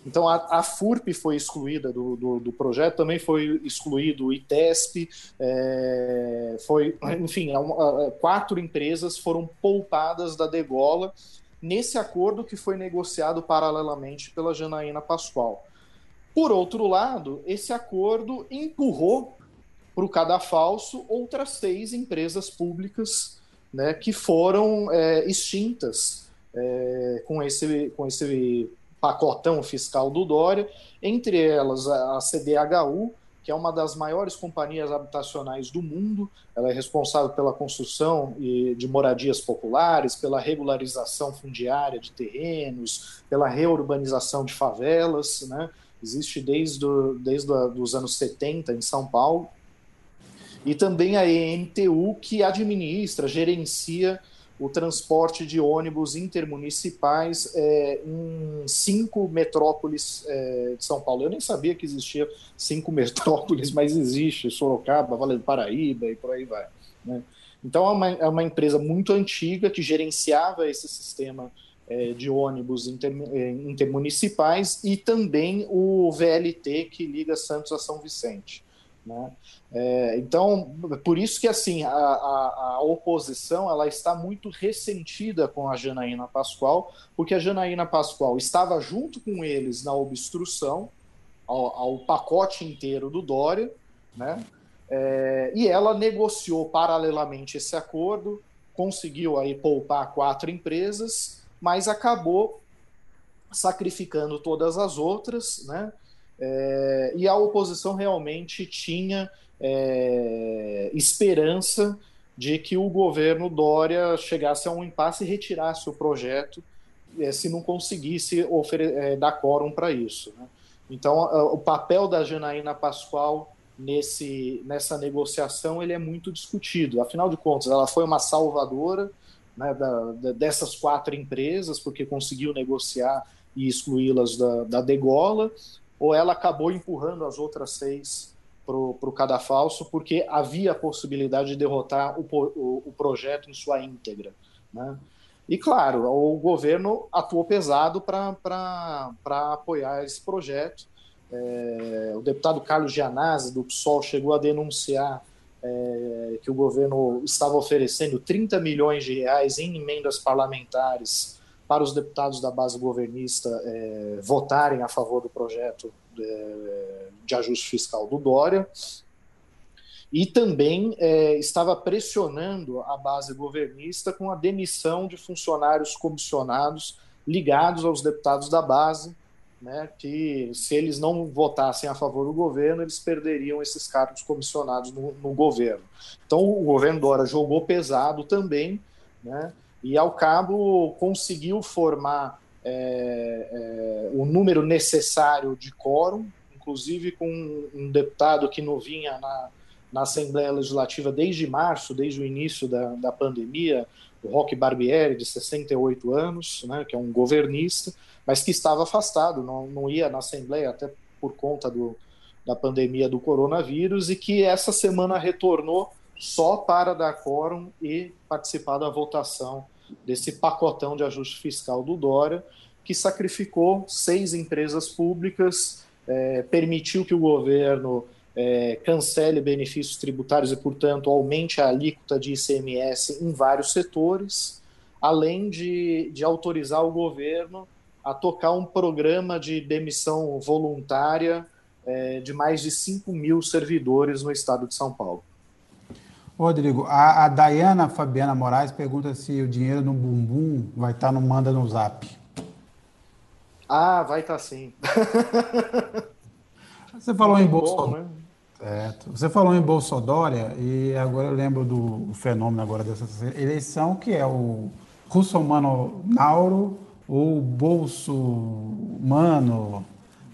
Então a, a FURP foi excluída do, do, do, projeto, também foi excluído o ITESP, é, foi, enfim, quatro empresas foram poupadas da degola nesse acordo que foi negociado paralelamente pela Janaína Pascoal. Por outro lado, esse acordo empurrou para o cadafalso outras seis empresas públicas né, que foram é, extintas é, com, esse, com esse pacotão fiscal do Dória, entre elas a CDHU, que é uma das maiores companhias habitacionais do mundo. Ela é responsável pela construção de moradias populares, pela regularização fundiária de terrenos, pela reurbanização de favelas. Né? Existe desde, desde os anos 70 em São Paulo. E também a EMTU, que administra, gerencia o transporte de ônibus intermunicipais é, em cinco metrópoles é, de São Paulo. Eu nem sabia que existia cinco metrópoles, mas existe, Sorocaba, Vale do Paraíba e por aí vai. Né? Então é uma, é uma, empresa muito antiga que gerenciava esse sistema é, de ônibus inter, é, intermunicipais e também o VLT que liga Santos a São Vicente. Né? É, então, por isso que assim a, a, a, oposição ela está muito ressentida com a Janaína Pascoal, porque a Janaína Pascoal estava junto com eles na obstrução ao, ao pacote inteiro do Dória, né? É, e ela negociou paralelamente esse acordo, conseguiu aí poupar quatro empresas, mas acabou sacrificando todas as outras, né? É, e a oposição realmente tinha é, esperança de que o governo Dória chegasse a um impasse e retirasse o projeto é, se não conseguisse é, dar quórum para isso. Né? Então, o papel da Janaína Pascoal nesse, nessa negociação ele é muito discutido. Afinal de contas, ela foi uma salvadora né, da, da, dessas quatro empresas, porque conseguiu negociar e excluí-las da, da degola, ou ela acabou empurrando as outras seis para o cadafalso, porque havia a possibilidade de derrotar o, o, o projeto em sua íntegra. Né? E, claro, o governo atuou pesado para apoiar esse projeto. É, o deputado Carlos Gianazzi, do PSOL, chegou a denunciar é, que o governo estava oferecendo 30 milhões de reais em emendas parlamentares para os deputados da base governista é, votarem a favor do projeto de, de, ajuste fiscal do Dória. E também é, estava pressionando a base governista com a demissão de funcionários comissionados ligados aos deputados da base, né, que se eles não votassem a favor do governo, eles perderiam esses cargos comissionados no, no governo. Então o governo Dória jogou pesado também, né, e ao cabo conseguiu formar é, é, o número necessário de quórum, inclusive com um deputado que não vinha na, na Assembleia Legislativa desde março, desde o início da, da pandemia, o Roque Barbieri, de 68 anos, né, que é um governista, mas que estava afastado, não, não ia na Assembleia até por conta do, da pandemia do coronavírus, e que essa semana retornou só para dar quórum e participar da votação desse pacotão de ajuste fiscal do Dória, que sacrificou seis empresas públicas, é, permitiu que o governo é, cancele benefícios tributários e, portanto, aumente a alíquota de ICMS em vários setores, além de, de autorizar o governo a tocar um programa de demissão voluntária é, de mais de 5 mil servidores no estado de São Paulo. Rodrigo, a, a Dayana Fabiana Moraes pergunta se o dinheiro no bumbum vai estar no Manda no Zap. Ah, vai estar sim. Você falou em Bolsonaro. Né? Certo. Você falou em Bolsonaro e agora eu lembro do fenômeno agora dessa eleição, que é o Russomano Nauro ou Bolsomano.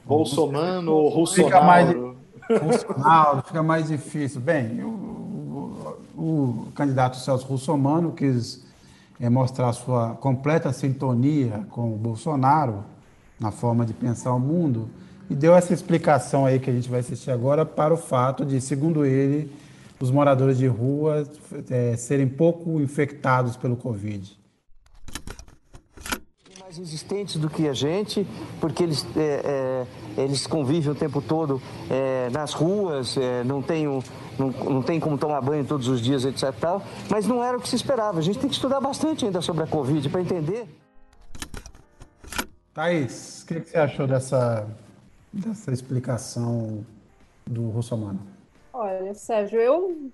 Bolsomano ou Russonaro. Russonaro, fica mais difícil. Bem, o, o candidato Celso Russomano quis é, mostrar sua completa sintonia com o Bolsonaro na forma de pensar o mundo e deu essa explicação aí que a gente vai assistir agora para o fato de, segundo ele, os moradores de rua é, serem pouco infectados pelo Covid mais resistentes do que a gente, porque eles, é, é, eles convivem o tempo todo é, nas ruas, é, não, tem um, não, não tem como tomar banho todos os dias, etc. Tal, mas não era o que se esperava. A gente tem que estudar bastante ainda sobre a Covid para entender. Thaís, o que, que, você achou dessa, dessa explicação do Russomano? Olha, Sérgio, eu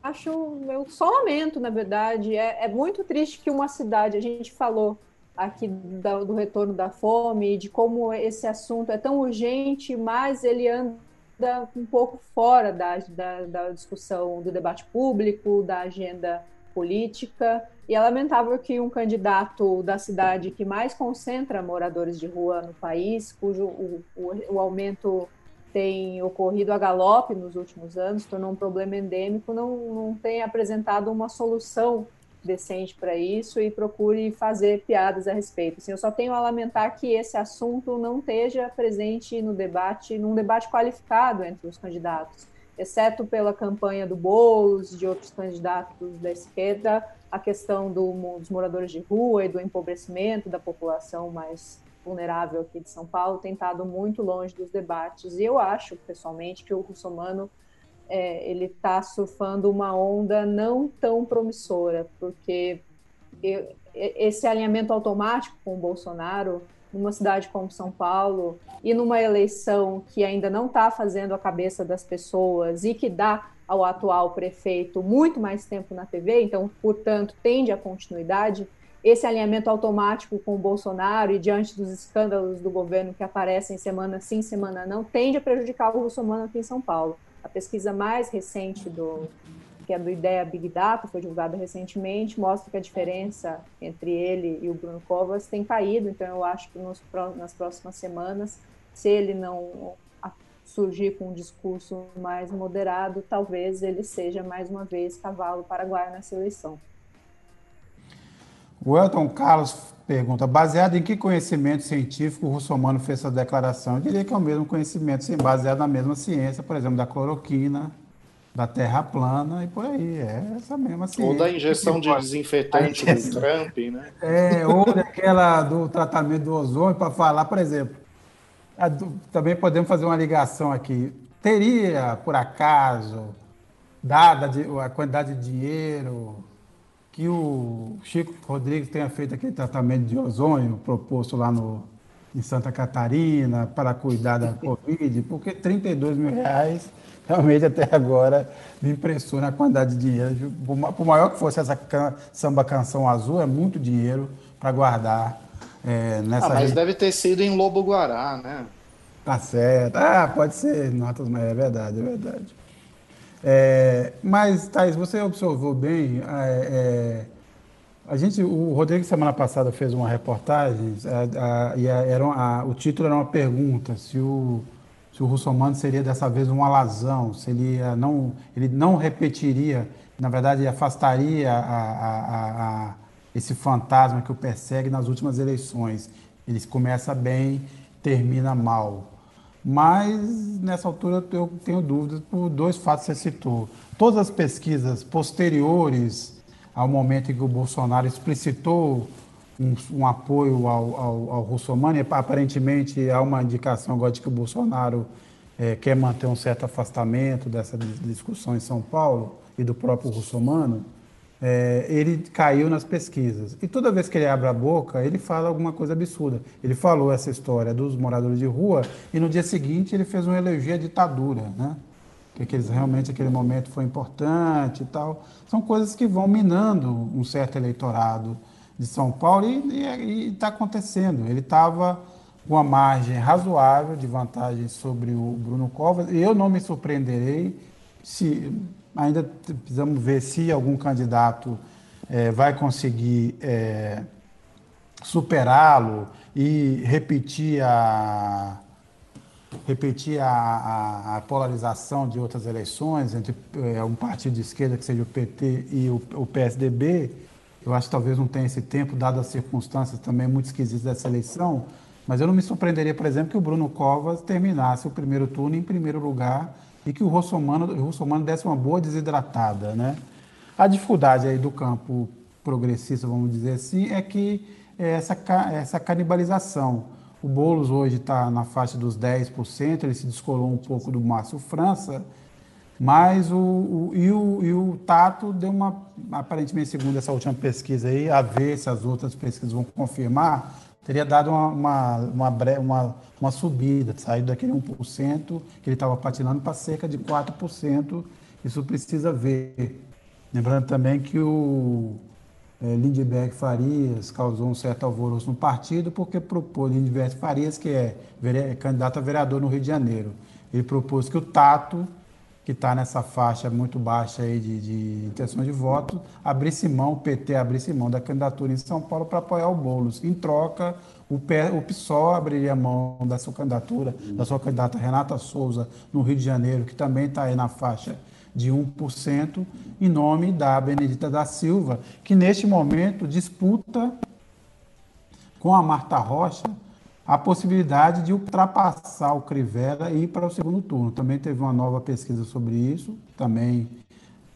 acho, eu só lamento, na verdade. É, é muito triste que uma cidade, a gente falou aqui da, do retorno da fome, de como esse assunto é tão urgente, mas ele anda um pouco fora da, da, da discussão do debate público, da agenda política. E é lamentável que um candidato da cidade que mais concentra moradores de rua no país, cujo o, o, o aumento tem ocorrido a galope nos últimos anos, tornou um problema endêmico, não, não tem apresentado uma solução decente para isso e procure fazer piadas a respeito. Assim, eu só tenho a lamentar que esse assunto não esteja presente no debate, num debate qualificado entre os candidatos, exceto pela campanha do Boulos, de outros candidatos da esquerda, a questão do, dos moradores de rua e do empobrecimento da população mais vulnerável aqui de São Paulo tem estado muito longe dos debates. E eu acho, pessoalmente, que o russomano é, ele está surfando uma onda não tão promissora, porque eu, esse alinhamento automático com o Bolsonaro, numa cidade como São Paulo, e numa eleição que ainda não está fazendo a cabeça das pessoas e que dá ao atual prefeito muito mais tempo na TV, então, portanto, tende à continuidade, esse alinhamento automático com o Bolsonaro e diante dos escândalos do governo que aparecem semana sim, semana não, tende a prejudicar o russomano aqui em São Paulo. A pesquisa mais recente do que é do Ideia Big Data, foi divulgada recentemente, mostra que a diferença entre ele e o Bruno Covas tem caído, então eu acho que nos, nas próximas semanas, se ele não surgir com um discurso mais moderado, talvez ele seja mais uma vez cavalo paraguaio nessa eleição. O Elton Carlos pergunta: baseado em que conhecimento científico o Russomano fez essa declaração? Eu diria que é o mesmo conhecimento, sim, baseado na mesma ciência, por exemplo, da cloroquina, da terra plana e por aí. É essa mesma ciência. Ou da injeção de desinfetante do Trump, né? É, ou daquela do tratamento do ozônio, para falar, por exemplo. também podemos fazer uma ligação aqui. Teria, por acaso, dada a quantidade de dinheiro que o Chico Rodrigues tenha feito aquele tratamento de ozônio proposto lá no, em Santa Catarina para cuidar da Covid, porque 32 mil reais realmente até agora me impressiona a quantidade de dinheiro. Por maior que fosse essa can, samba canção azul, é muito dinheiro para guardar é, nessa. Ah, mas deve ter sido em Lobo Guará, né? Tá certo. Ah, pode ser notas, mas é verdade, é verdade. É, mas, Thais, você observou bem, é, é, a gente, o Rodrigo semana passada fez uma reportagem a, a, e a, era o título era uma pergunta se o, se o Russomano seria dessa vez um alazão, se ele não, ele não repetiria, na verdade afastaria a, esse fantasma que o persegue nas últimas eleições. Ele começa bem, termina mal. Mas nessa altura eu tenho dúvidas por dois fatos que você citou. Todas as pesquisas posteriores ao momento em que o Bolsonaro explicitou um, um apoio ao, ao, ao Russomano, e aparentemente há uma indicação agora de que o Bolsonaro é, quer manter um certo afastamento dessa discussão em São Paulo e do próprio Russomano é, ele caiu nas pesquisas. E toda vez que ele abre a boca, ele fala alguma coisa absurda. Ele falou essa história dos moradores de rua e no dia seguinte ele fez uma elogio à ditadura, né? Que aqueles, realmente aquele momento foi importante e tal. São coisas que vão minando um certo eleitorado de São Paulo e está acontecendo. Ele estava com uma margem razoável de vantagem sobre o Bruno Covas e eu não me surpreenderei se ainda precisamos ver se algum candidato é, vai conseguir é, superá-lo e repetir a repetir a, a, a, polarização de outras eleições entre é, um partido de esquerda que seja o PT e o, o, PSDB. Eu acho que talvez não tenha esse tempo, dadas as circunstâncias também muito esquisitas dessa eleição. Mas eu não me surpreenderia, por exemplo, que o Bruno Covas terminasse o primeiro turno em primeiro lugar e que o russomano, o russomano desse uma boa desidratada. Né? A dificuldade aí do campo progressista, vamos dizer assim, é que é essa, essa canibalização. O Boulos hoje está na faixa dos 10%, ele se descolou um pouco do Márcio França, mas o, o, e, o, e o Tato deu uma, aparentemente, segundo essa última pesquisa aí, a ver se as outras pesquisas vão confirmar, teria dado uma, uma, uma, uma, uma subida, saído daquele 1% que ele estava patinando para cerca de 4%. Isso precisa ver. Lembrando também que o é, Lindbergh Farias causou um certo alvoroço no partido porque propôs, Lindbergh Farias, que é, é candidato a vereador no Rio de Janeiro, ele propôs que o Tato que está nessa faixa muito baixa aí de, de intenção de voto, abrisse mão, o PT abrisse mão da candidatura em São Paulo para apoiar o Boulos. Em troca, o, o PSOL abriria mão da sua candidatura, da sua candidata Renata Souza, no Rio de Janeiro, que também está aí na faixa de 1%, em nome da Benedita da Silva, que neste momento disputa com a Marta Rocha a possibilidade de ultrapassar o Crivella e ir para o segundo turno. Também teve uma nova pesquisa sobre isso, também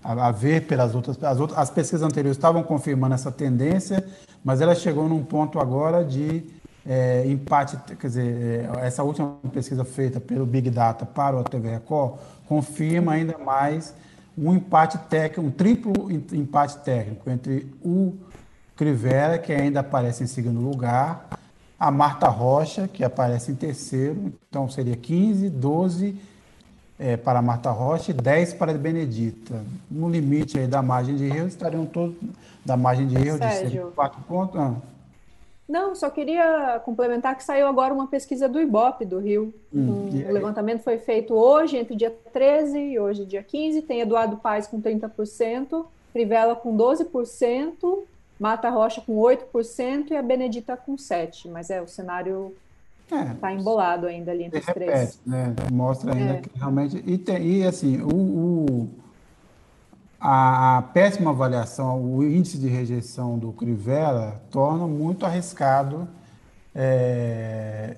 a, ver pelas outras as, outras, as pesquisas anteriores estavam confirmando essa tendência, mas ela chegou num ponto agora de é, empate, quer dizer, é, essa última pesquisa feita pelo Big Data para o TV Record confirma ainda mais um empate técnico, um triplo empate técnico entre o Crivella, que ainda aparece em segundo lugar, a Marta Rocha, que aparece em terceiro, então seria 15, 12 é, para a Marta Rocha e 10 para a Benedita. No limite aí da margem de erro, estariam todos da margem de erro Sérgio. de 4 pontos. Ah. Não, só queria complementar que saiu agora uma pesquisa do IBOP do Rio. Hum, um, o levantamento foi feito hoje, entre dia 13 e hoje, dia 15. Tem Eduardo Paes com 30%, Crivella com 12%, Mata Rocha com 8% e a Benedita com 7%. Mas é, o cenário está é, tá embolado ainda ali entre os repete, três. Né? Mostra ainda é. que realmente. E, tem, e assim, o, o, a, a, péssima avaliação, o índice de rejeição do Crivella torna muito arriscado. É,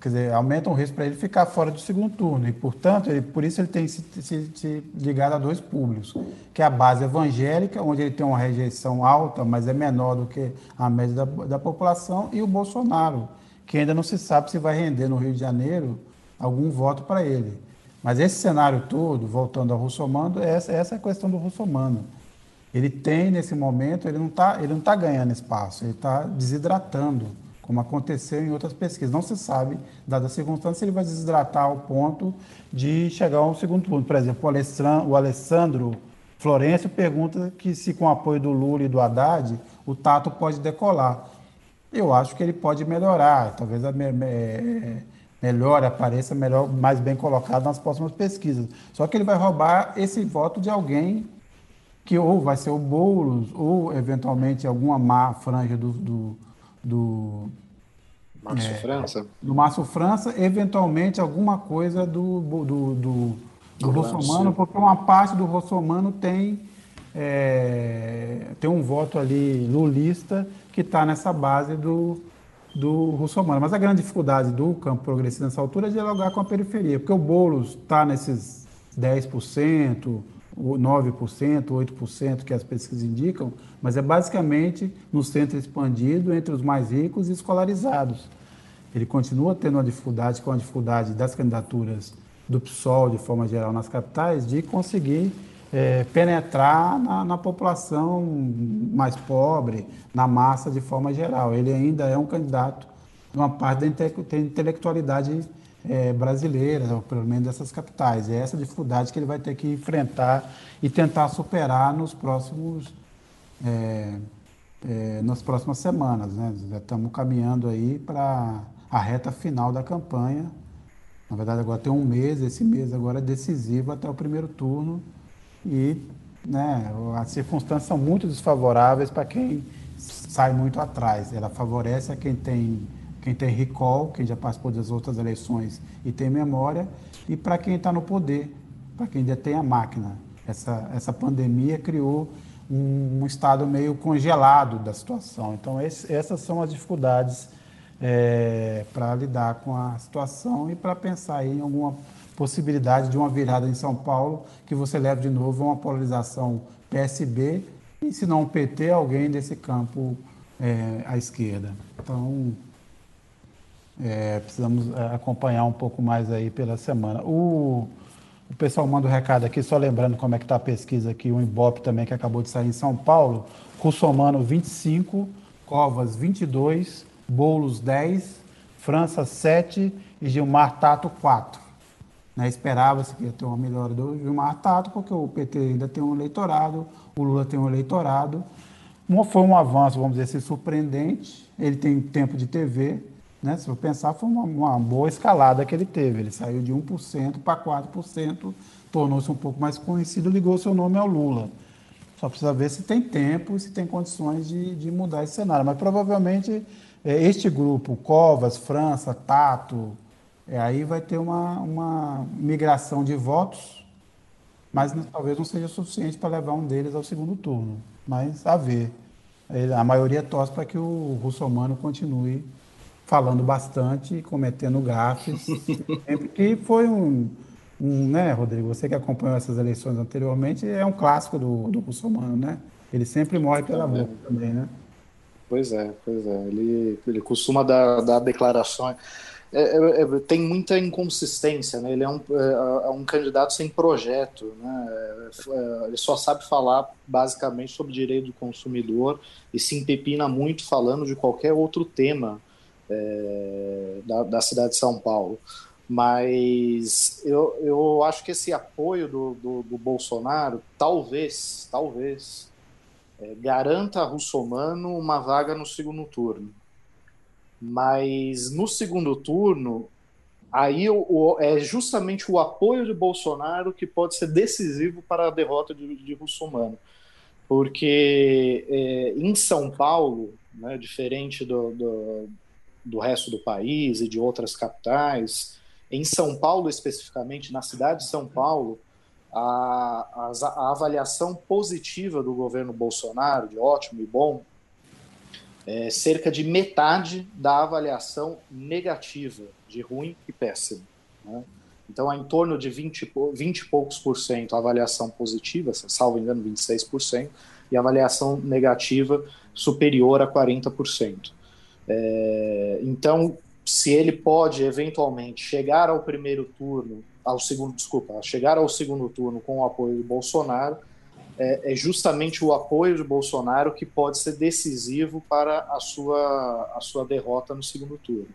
quer dizer, aumenta o risco para ele ficar fora do segundo turno. E, portanto, ele, por isso ele tem se, se, se, ligado a dois públicos, que é a base evangélica, onde ele tem uma rejeição alta, mas é menor do que a média da, da população, e o Bolsonaro, que ainda não se sabe se vai render no Rio de Janeiro algum voto para ele. Mas esse cenário todo, voltando ao Russomano, essa, essa é a questão do Russomano. Ele tem, nesse momento, ele não está tá ganhando espaço, ele está desidratando, como aconteceu em outras pesquisas. Não se sabe, dada a circunstância, se ele vai desidratar ao ponto de chegar ao segundo turno. Por exemplo, o Alessandro, Florencio pergunta que se com o apoio do Lula e do Haddad, o Tato pode decolar eu acho que ele pode melhorar, talvez a me, me, melhor apareça melhor, mais bem colocado nas próximas pesquisas. Só que ele vai roubar esse voto de alguém que ou vai ser o Boulos, ou eventualmente alguma má franja do, do, do Márcio é, França. Do Márcio França, eventualmente alguma coisa do, do, do, do Russomano, porque uma parte do Russomano tem, é, tem um voto ali lulista que está nessa base do, do russomano. Mas a grande dificuldade do campo progressista nessa altura é dialogar com a periferia, porque o Boulos está nesses 10%, 9%, 8% que as pesquisas indicam, mas é basicamente no centro expandido entre os mais ricos e escolarizados. Ele continua tendo uma dificuldade, com a dificuldade das candidaturas do PSOL, de forma geral, nas capitais, de conseguir é, penetrar na, na, população mais pobre, na massa de forma geral. Ele ainda é um candidato uma parte da intelectualidade é, brasileira, ou pelo menos dessas capitais. É essa dificuldade que ele vai ter que enfrentar e tentar superar nos próximos, é, é nas próximas semanas. Né? Já estamos caminhando aí para a reta final da campanha. Na verdade, agora tem um mês, esse mês agora é decisivo até o primeiro turno e né, as circunstâncias são muito desfavoráveis para quem sai muito atrás. Ela favorece a quem tem, quem tem recall, quem já participou das outras eleições e tem memória, e para quem está no poder, para quem detém a máquina. Essa, essa pandemia criou um, um estado meio congelado da situação. Então, esse, essas são as dificuldades é, para lidar com a situação e para pensar em alguma possibilidade de uma virada em São Paulo que você leve de novo a uma polarização PSB e, se não PT, alguém desse campo é, à esquerda. Então, é, precisamos é, acompanhar um pouco mais aí pela semana. O, o pessoal manda um recado aqui, só lembrando como é que está a pesquisa aqui, o Ibope também, que acabou de sair em São Paulo, Russomano 25, Covas 22, Boulos 10, França 7 e Gilmar Tato 4. Né? Esperava-se que ia ter uma melhora do Gilmar Tato, porque o PT ainda tem um eleitorado, o Lula tem um eleitorado. Foi um avanço, vamos dizer assim, surpreendente. Ele tem tempo de TV, né? se for pensar, foi uma, uma boa escalada que ele teve. Ele saiu de 1% para 4%, tornou-se um pouco mais conhecido, ligou seu nome ao Lula. Só precisa ver se tem tempo, se tem condições de, de mudar esse cenário. Mas provavelmente é, este grupo, Covas, França, Tato, é, aí vai ter uma, uma migração de votos mas talvez não seja suficiente para levar um deles ao segundo turno. Mas a ver. A maioria torce para que o Russomano continue falando bastante, cometendo gafes, sempre que foi um, um, né, Rodrigo? Você que acompanhou essas eleições anteriormente, é um clássico do, do Russomano, né? Ele sempre morre pela é. boca também, né? Pois é, pois é. Ele, ele costuma dar, dar declarações. É, é, é, tem muita inconsistência, né? Ele é um, é, é um candidato sem projeto, né? É, ele só sabe falar basicamente sobre direito do consumidor e se empepina muito falando de qualquer outro tema da, da cidade de São Paulo. Mas eu, eu acho que esse apoio do, do, do Bolsonaro talvez, talvez, é, garanta a Russomano uma vaga no segundo turno. Mas no segundo turno, aí o, o, é justamente o apoio de Bolsonaro que pode ser decisivo para a derrota de, de Russomano. Porque é, em São Paulo, né, diferente do, do, do resto do país e de outras capitais, em São Paulo especificamente, na cidade de São Paulo, a, a, a, avaliação positiva do governo Bolsonaro, de ótimo e bom, é cerca de metade da avaliação negativa, de ruim e péssimo. Né? Então, é em torno de 20, 20 e poucos por cento a avaliação positiva, salvo engano, 26%, e a avaliação negativa superior a 40%. É, então, se ele pode eventualmente chegar ao primeiro turno ao segundo, desculpa, chegar ao segundo turno com o apoio de Bolsonaro, é, é, justamente o apoio de Bolsonaro que pode ser decisivo para a sua, a sua derrota no segundo turno.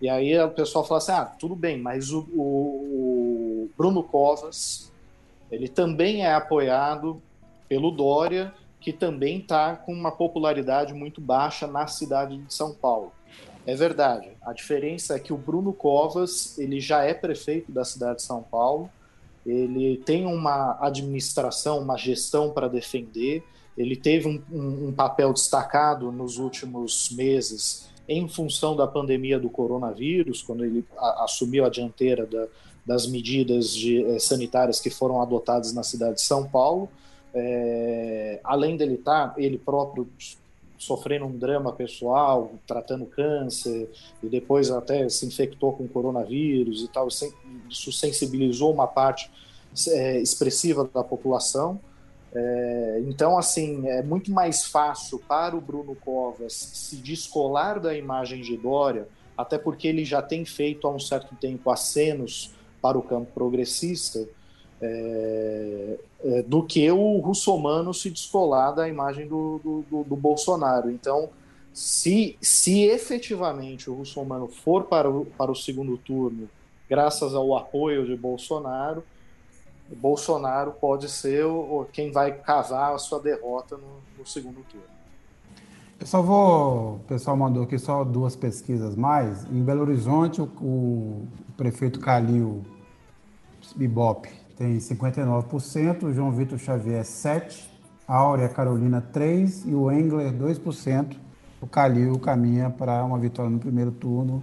E aí o pessoal fala assim, ah, tudo bem, mas o, o, Bruno Covas, ele também é apoiado pelo Dória, que também está com uma popularidade muito baixa na cidade de São Paulo. É verdade. A diferença é que o Bruno Covas ele já é prefeito da cidade de São Paulo. Ele tem uma administração, uma gestão para defender. Ele teve um, um, um papel destacado nos últimos meses em função da pandemia do coronavírus, quando ele a, assumiu a dianteira da, das medidas de, eh, sanitárias que foram adotadas na cidade de São Paulo. É, além dele estar, tá, ele próprio sofrendo um drama pessoal, tratando câncer, e depois até se infectou com coronavírus e tal. Isso sensibilizou uma parte é, expressiva da população. É, então, assim, é muito mais fácil para o Bruno Covas se descolar da imagem de Dória, até porque ele já tem feito há um certo tempo acenos para o campo progressista, é, é, do que o russomano se descolar da imagem do, do, do, do, Bolsonaro. Então, se, se efetivamente o russomano for para o, para o segundo turno, graças ao apoio de Bolsonaro, Bolsonaro pode ser o, quem vai cavar a sua derrota no, no segundo turno. Eu só vou. O pessoal mandou aqui só duas pesquisas mais. Em Belo Horizonte, o, o prefeito Calil Ibope tem 59%, João Vitor Xavier 7%, Áurea Carolina 3% e o Engler 2%. O Calil caminha para uma vitória no primeiro turno.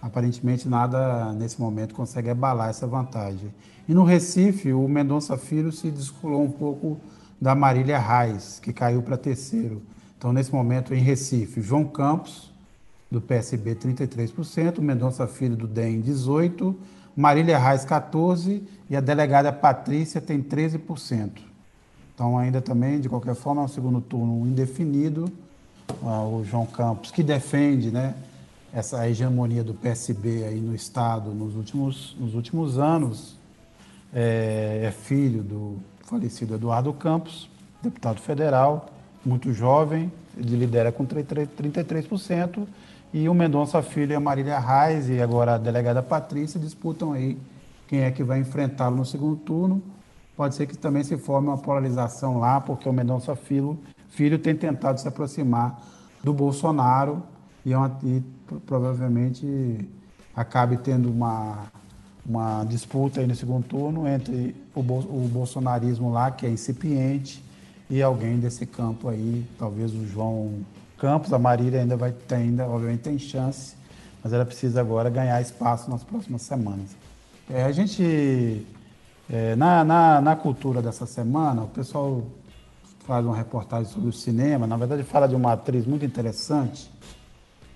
Aparentemente nada nesse momento consegue abalar essa vantagem. E no Recife, o Mendonça Filho se descolou um pouco da Marília Reis, que caiu para terceiro. Então, nesse momento, em Recife, João Campos, do PSB, 33%, Mendonça Filho, do DEM, 18%, Marília Reis, 14%, e a delegada Patrícia tem 13%. Então, ainda também, de qualquer forma, é um segundo turno indefinido. Ah, o João Campos, que defende né, essa hegemonia do PSB aí no Estado nos últimos, nos últimos anos, é, é filho do falecido Eduardo Campos, deputado federal, muito jovem, ele lidera com 33%, e o Mendonça Filho e a Marília Reis e agora a delegada Patrícia disputam aí quem é que vai enfrentá-lo no segundo turno. Pode ser que também se forme uma polarização lá, porque o Mendonça Filho, filho tem tentado se aproximar do Bolsonaro e, é e provavelmente acabe tendo uma, uma disputa aí no segundo turno entre o, o bolsonarismo lá, que é incipiente, e alguém desse campo aí, talvez o João Campos, a Marília ainda vai ter, ainda, obviamente tem chance, mas ela precisa agora ganhar espaço nas próximas semanas. É, a gente É, na, na, na cultura dessa semana, o pessoal faz uma reportagem sobre o cinema. Na verdade, fala de uma atriz muito interessante,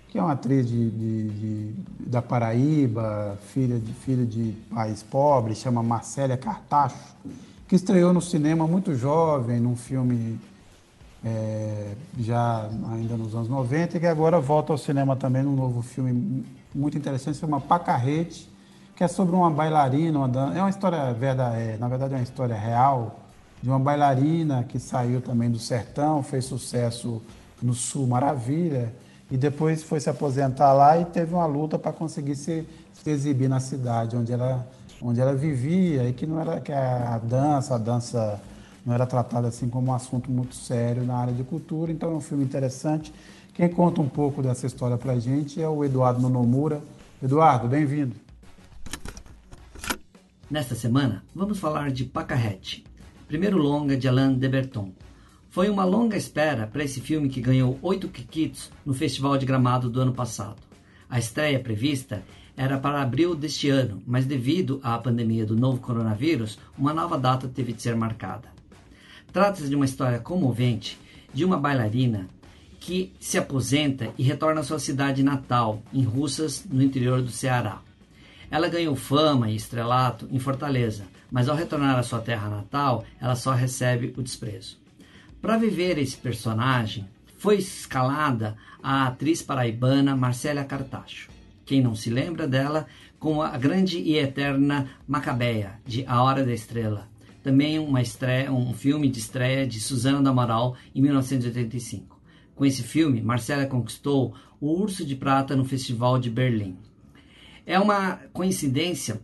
que é uma atriz de, de, de da Paraíba, filha de, filha de pais pobres, chama Marcélia Cartacho, que estreou no cinema muito jovem, num filme é, já ainda nos anos 90, e que agora volta ao cinema também num novo filme muito interessante, chama Pacarrete, que é sobre uma bailarina, uma dan... é uma história, verdade, é, na verdade é uma história real, de uma bailarina que saiu também do sertão, fez sucesso no Sul Maravilha, e depois foi se aposentar lá e teve uma luta para conseguir se, se, exibir na cidade onde ela, onde ela vivia, e que não era que a dança, a dança não era tratada assim como um assunto muito sério na área de cultura, então é um filme interessante. Quem conta um pouco dessa história para a gente é o Eduardo Nonomura. Eduardo, bem-vindo. Nesta semana, vamos falar de Pacarrete, primeiro longa de Alain de Berton. Foi uma longa espera para esse filme que ganhou oito Kikits no Festival de Gramado do ano passado. A estreia prevista era para abril deste ano, mas devido à pandemia do novo coronavírus, uma nova data teve de ser marcada. Trata-se de uma história comovente de uma bailarina que se aposenta e retorna à sua cidade natal, em Russas, no interior do Ceará. Ela ganhou fama e estrelato em Fortaleza, mas ao retornar à sua terra natal, ela só recebe o desprezo. Para viver esse personagem, foi escalada a atriz paraibana Marcélia Cartacho. Quem não se lembra dela, com a grande e eterna Macabeia, de A Hora da Estrela. Também uma estreia, um filme de estreia de Suzana da Amaral, em 1985. Com esse filme, Marcela conquistou o Urso de Prata no Festival de Berlim. É uma coincidência,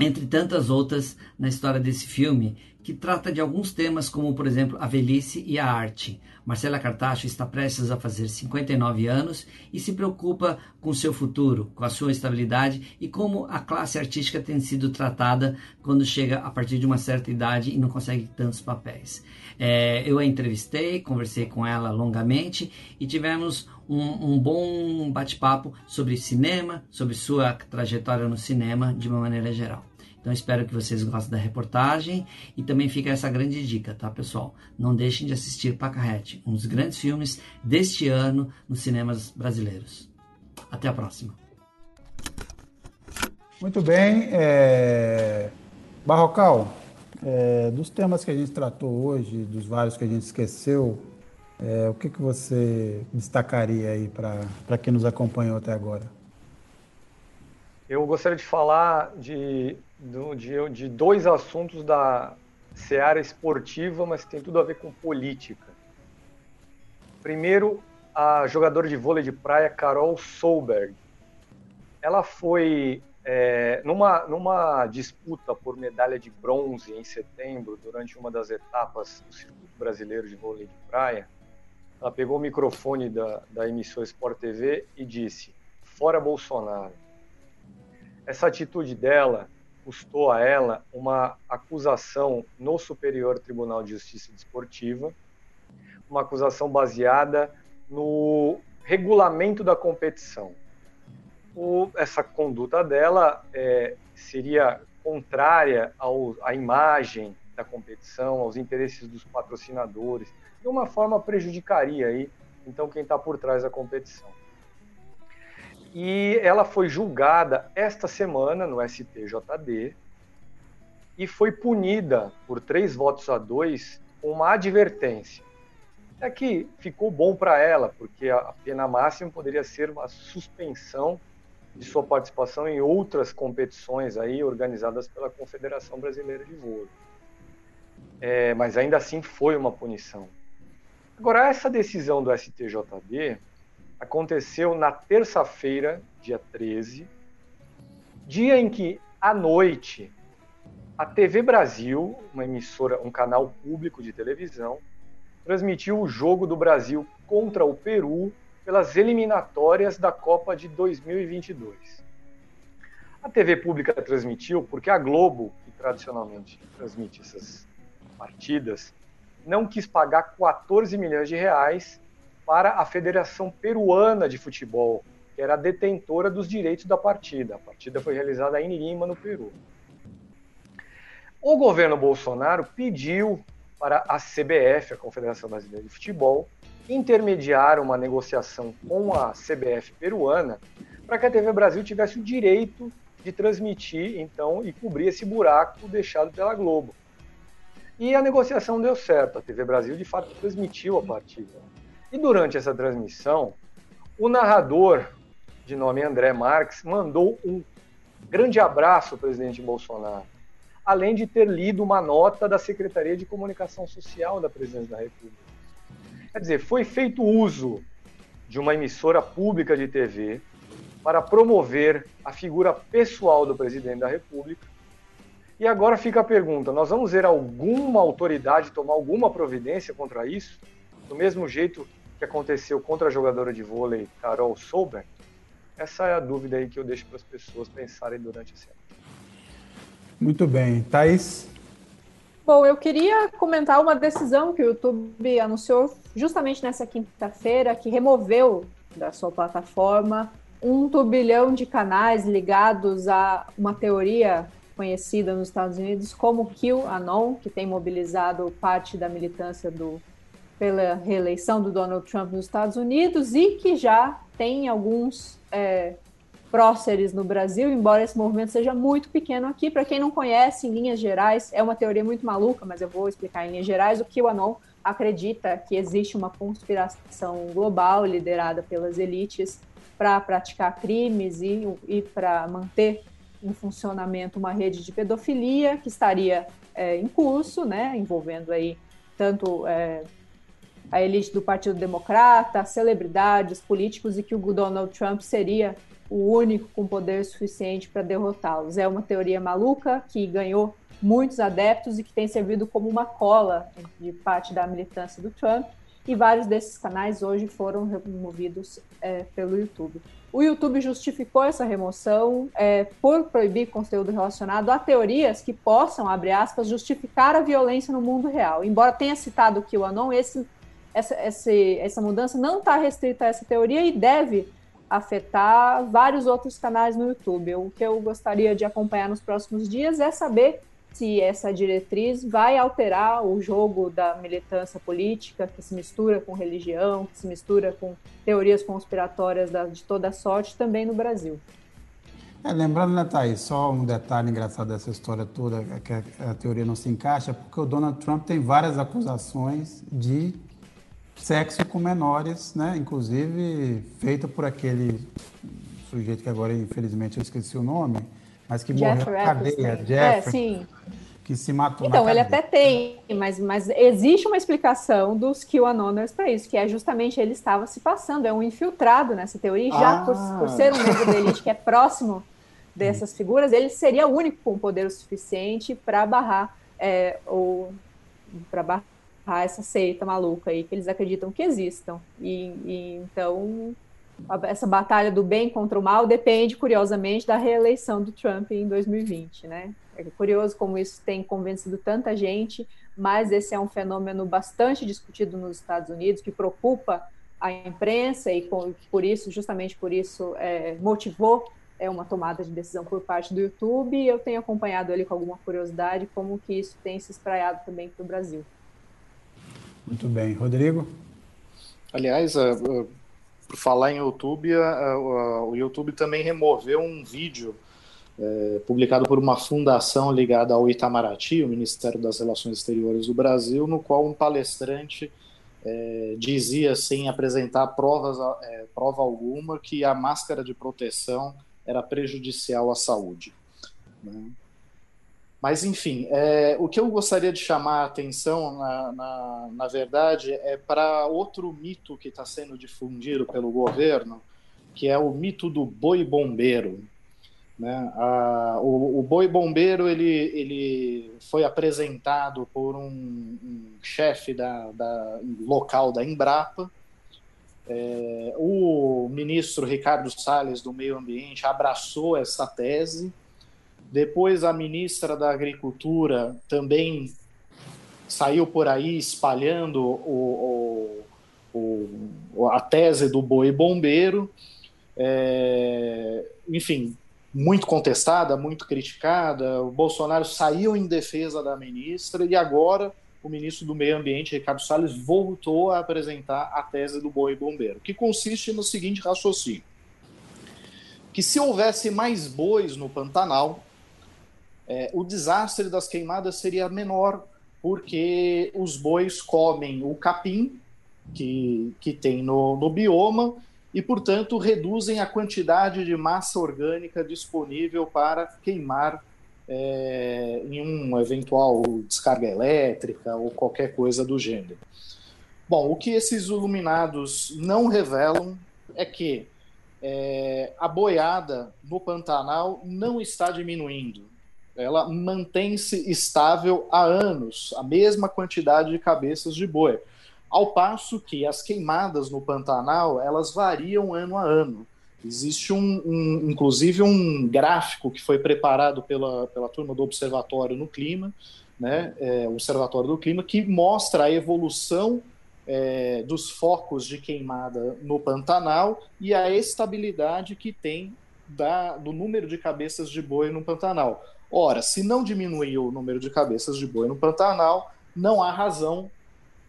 entre tantas outras, na história desse filme, que trata de alguns temas como, por exemplo, a velhice e a arte. Marcela Cartacho está prestes a fazer 59 anos e se preocupa com seu futuro, com a sua estabilidade e como a classe artística tem sido tratada quando chega a partir de uma certa idade e não consegue tantos papéis. É, eu a entrevistei, conversei com ela longamente e tivemos um, um bom bate-papo sobre cinema, sobre sua trajetória no cinema de uma maneira geral. Então espero que vocês gostem da reportagem e também fica essa grande dica, tá pessoal? Não deixem de assistir Pacarrete, um dos grandes filmes deste ano nos cinemas brasileiros. Até a próxima. Muito bem, é... Barrocal, é, dos temas que a gente tratou hoje, dos vários que a gente esqueceu, é, o que, que você destacaria aí para quem nos acompanhou até agora? Eu gostaria de falar de, de, de dois assuntos da seara esportiva, mas tem tudo a ver com política. Primeiro, a jogadora de vôlei de praia Carol Solberg. Ela foi é, numa, numa disputa por medalha de bronze em setembro, durante uma das etapas do circuito brasileiro de vôlei de praia, ela pegou o microfone da, da emissora Sport TV e disse: Fora Bolsonaro. Essa atitude dela custou a ela uma acusação no Superior Tribunal de Justiça Desportiva, uma acusação baseada no regulamento da competição. O, essa conduta dela é, seria contrária ao, à imagem da competição, aos interesses dos patrocinadores, de uma forma prejudicaria aí, então, quem está por trás da competição. E ela foi julgada esta semana no STJD e foi punida por três votos a dois com uma advertência. É que ficou bom para ela, porque a pena máxima poderia ser uma suspensão de sua participação em outras competições aí organizadas pela Confederação Brasileira de Vôlei. É, mas ainda assim foi uma punição. Agora, essa decisão do STJD aconteceu na terça-feira, dia 13, dia em que, à noite, a TV Brasil, uma emissora, um canal público de televisão, transmitiu o jogo do Brasil contra o Peru pelas eliminatórias da Copa de 2022. A TV pública transmitiu porque a Globo, que tradicionalmente transmite essas partidas, não quis pagar 14 milhões de reais para a Federação Peruana de Futebol, que era a detentora dos direitos da partida. A partida foi realizada em Lima, no Peru. O governo Bolsonaro pediu para a CBF, a Confederação Brasileira de Futebol, intermediar uma negociação com a CBF peruana para que a TV Brasil tivesse o direito de transmitir, então, e cobrir esse buraco deixado pela Globo. E a negociação deu certo. A TV Brasil, de fato, transmitiu a partida. E durante essa transmissão, o narrador, de nome André Marques, mandou um grande abraço ao presidente Bolsonaro, além de ter lido uma nota da Secretaria de Comunicação Social da Presidência da República. Quer dizer, foi feito uso de uma emissora pública de TV para promover a figura pessoal do presidente da República e agora fica a pergunta: nós vamos ver alguma autoridade tomar alguma providência contra isso? Do mesmo jeito que aconteceu contra a jogadora de vôlei Carol Solberg? Essa é a dúvida aí que eu deixo para as pessoas pensarem durante esse ano. Muito bem. Thaís? Bom, eu queria comentar uma decisão que o YouTube anunciou justamente nessa quinta-feira, que removeu da sua plataforma um turbilhão de canais ligados a uma teoria conhecida nos Estados Unidos como QAnon, que tem mobilizado parte da militância do, pela reeleição do Donald Trump nos Estados Unidos e que já tem alguns é, próceres no Brasil, embora esse movimento seja muito pequeno aqui. Para quem não conhece, em linhas gerais, é uma teoria muito maluca, mas eu vou explicar em linhas gerais. O QAnon acredita que existe uma conspiração global liderada pelas elites para praticar crimes e, e para manter em funcionamento uma rede de pedofilia que estaria é, em curso, né, envolvendo aí tanto é, a elite do Partido Democrata, celebridades, políticos e que o Donald Trump seria o único com poder suficiente para derrotá-los. É uma teoria maluca que ganhou muitos adeptos e que tem servido como uma cola de parte da militância do Trump. E vários desses canais hoje foram removidos é, pelo YouTube. O YouTube justificou essa remoção é, por proibir conteúdo relacionado a teorias que possam, abre aspas, justificar a violência no mundo real. Embora tenha citado o QAnon, esse, essa, essa, essa mudança não está restrita a essa teoria e deve afetar vários outros canais no YouTube. O que eu gostaria de acompanhar nos próximos dias é saber se essa diretriz vai alterar o jogo da militância política, que se mistura com religião, que se mistura com teorias conspiratórias de toda sorte, também no Brasil. É, lembrando, né, Thaís, só um detalhe engraçado dessa história toda, é que a, a teoria não se encaixa, porque o Donald Trump tem várias acusações de sexo com menores, né? Inclusive feita por aquele sujeito que agora, infelizmente, eu esqueci o nome, mas que Jeff morreu na cadeia. Jeff, é, sim. que se matou Então, ele até tem, mas, mas existe uma explicação dos QAnoners para isso, que é justamente ele estava se passando, é um infiltrado nessa teoria, já por, por, ah. ser um membro da elite que é próximo dessas figuras, ele seria o único com poder o suficiente para barrar é, ou para barrar essa seita maluca aí que eles acreditam que existam. E, e então essa batalha do bem contra o mal depende, curiosamente, da reeleição do Trump em 2020, né? É curioso como isso tem convencido tanta gente, mas esse é um fenômeno bastante discutido nos Estados Unidos, que preocupa a imprensa e por isso, justamente por isso, é, motivou é uma tomada de decisão por parte do YouTube e eu tenho acompanhado ali com alguma curiosidade como que isso tem se espraiado também para o Brasil. Muito bem. Rodrigo? Aliás, por falar em YouTube, a, o YouTube também removeu um vídeo publicado por uma fundação ligada ao Itamaraty, o Ministério das Relações Exteriores do Brasil, no qual um palestrante dizia, sem apresentar provas, prova alguma, que a máscara de proteção era prejudicial à saúde. Né? Mas, enfim, é, o que eu gostaria de chamar a atenção, na, na, na verdade, é para outro mito que está sendo difundido pelo governo, que é o mito do boi bombeiro. Né? A, o, o, boi bombeiro ele, ele foi apresentado por um, um chefe da, da, local da Embrapa. É, o ministro Ricardo Salles, do Meio Ambiente, abraçou essa tese depois a ministra da Agricultura também saiu por aí espalhando o, o, o, a tese do boi bombeiro. É, enfim, muito contestada, muito criticada. O Bolsonaro saiu em defesa da ministra e agora o ministro do Meio Ambiente, Ricardo Salles, voltou a apresentar a tese do boi bombeiro, que consiste no seguinte raciocínio: que se houvesse mais bois no Pantanal, é, o desastre das queimadas seria menor, porque os bois comem o capim que, que tem no, no bioma e, portanto, reduzem a quantidade de massa orgânica disponível para queimar é, em uma eventual descarga elétrica ou qualquer coisa do gênero. Bom, o que esses iluminados não revelam é que é, a boiada no Pantanal não está diminuindo. Ela mantém-se estável há anos, a mesma quantidade de cabeças de boi. Ao passo que as queimadas no Pantanal, elas variam ano a ano. Existe um, um, inclusive um gráfico que foi preparado pela, pela turma do Observatório no Clima, né, é, Observatório do Clima, que mostra a evolução é, dos focos de queimada no Pantanal e a estabilidade que tem da, do número de cabeças de boi no Pantanal. Ora, se não diminuiu o número de cabeças de boi no Pantanal, não há razão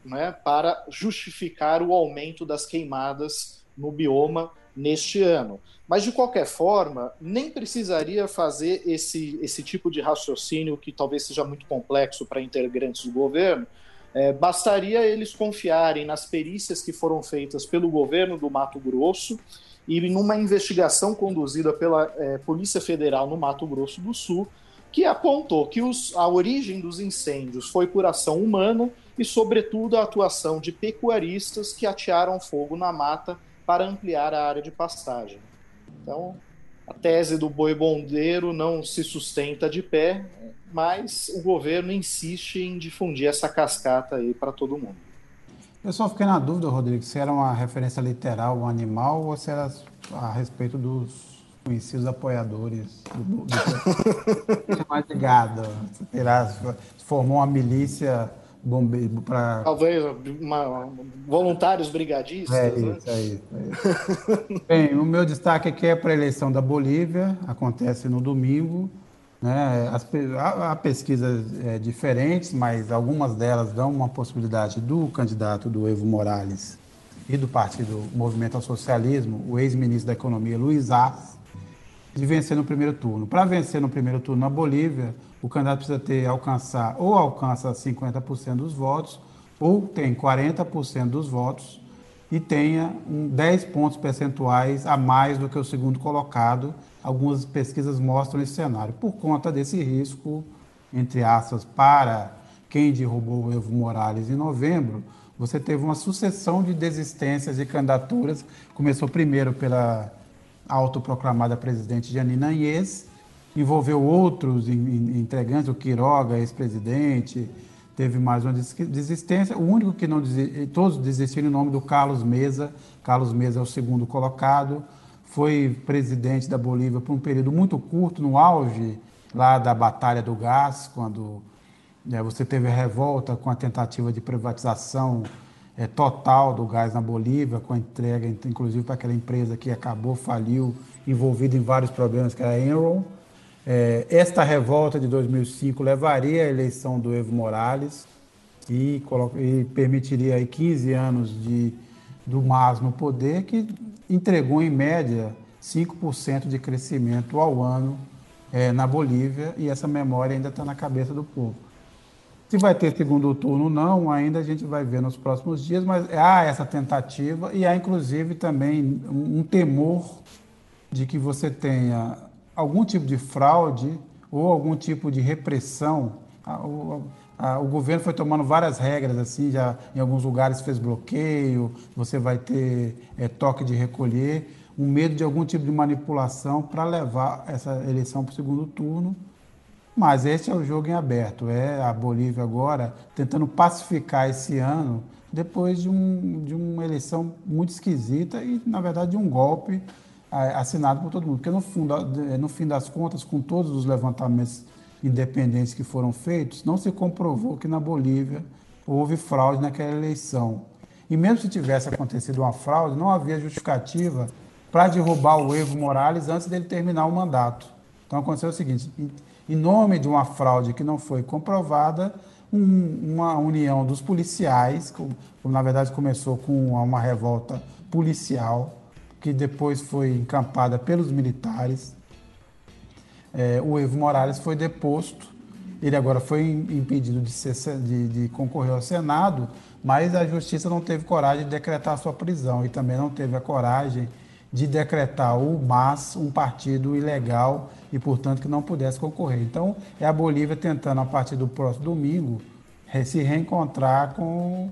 né, para justificar o aumento das queimadas no bioma neste ano. Mas, de qualquer forma, nem precisaria fazer esse, esse tipo de raciocínio, que talvez seja muito complexo para integrantes do governo. É, bastaria eles confiarem nas perícias que foram feitas pelo governo do Mato Grosso e numa investigação conduzida pela é, Polícia Federal no Mato Grosso do Sul, que apontou que os, a origem dos incêndios foi por ação humana e, sobretudo, a atuação de pecuaristas que atearam fogo na mata para ampliar a área de pastagem. Então, a tese do boi bondeiro não se sustenta de pé, mas o governo insiste em difundir essa cascata aí para todo mundo. Eu só fiquei na dúvida, Rodrigo, se era uma referência literal ao animal ou se era a respeito dos conhecidos apoiadores do, do... mais ligado. Formou uma milícia bombeiro para talvez uma, voluntários brigadistas é isso, né? é isso, é isso. bem o meu destaque aqui é para a eleição da Bolívia acontece no domingo né As, há, há pesquisas é, diferentes mas algumas delas dão uma possibilidade do candidato do Evo Morales e do partido Movimento ao Socialismo o ex-ministro da Economia Luiz Arce de vencer no primeiro turno para vencer no primeiro turno na Bolívia o candidato precisa ter alcançar ou alcança 50% dos votos ou tem 40% dos votos e tenha um 10 pontos percentuais a mais do que o segundo colocado. Algumas pesquisas mostram esse cenário. Por conta desse risco, entre aspas, para quem derrubou o Evo Morales em novembro, você teve uma sucessão de desistências de candidaturas. Começou primeiro pela autoproclamada presidente Janine Anhes, envolveu outros entregantes, o Quiroga, ex-presidente, teve mais uma desistência. O único que não desistiu, todos desistiram em nome do Carlos Mesa. Carlos Mesa é o segundo colocado. Foi presidente da Bolívia por um período muito curto, no auge lá da Batalha do Gás, quando né, você teve a revolta com a tentativa de privatização é, total do gás na Bolívia, com a entrega, inclusive, para aquela empresa que acabou, faliu, envolvida em vários problemas, que era a Enron. É, esta revolta de 2005 levaria à eleição do Evo Morales e, e permitiria aí 15 anos de, do MAS no poder, que entregou, em média, 5% de crescimento ao ano é, na Bolívia, e essa memória ainda está na cabeça do povo. Se vai ter segundo turno não, ainda a gente vai ver nos próximos dias, mas há essa tentativa e há, inclusive, também um, temor de que você tenha algum tipo de fraude ou algum tipo de repressão. O, a, o governo foi tomando várias regras, assim, já em alguns lugares fez bloqueio, você vai ter é, toque de recolher, um medo de algum tipo de manipulação para levar essa eleição para o segundo turno. Mas esse é o jogo em aberto. É a Bolívia agora tentando pacificar esse ano depois de, um, de uma eleição muito esquisita e, na verdade, de um golpe assinado por todo mundo. Porque, no, fundo, no fim das contas, com todos os levantamentos independentes que foram feitos, não se comprovou que na Bolívia houve fraude naquela eleição. E mesmo se tivesse acontecido uma fraude, não havia justificativa para derrubar o Evo Morales antes dele terminar o mandato. Então aconteceu o seguinte: em nome de uma fraude que não foi comprovada, um, uma união dos policiais, como, na verdade começou com uma revolta policial, que depois foi encampada pelos militares. É, o Evo Morales foi deposto, ele agora foi impedido de, ser, de, de concorrer ao Senado, mas a justiça não teve coragem de decretar sua prisão e também não teve a coragem de decretar o MAS um partido ilegal e, portanto, que não pudesse concorrer. Então, é a Bolívia tentando, a partir do próximo domingo, se reencontrar com,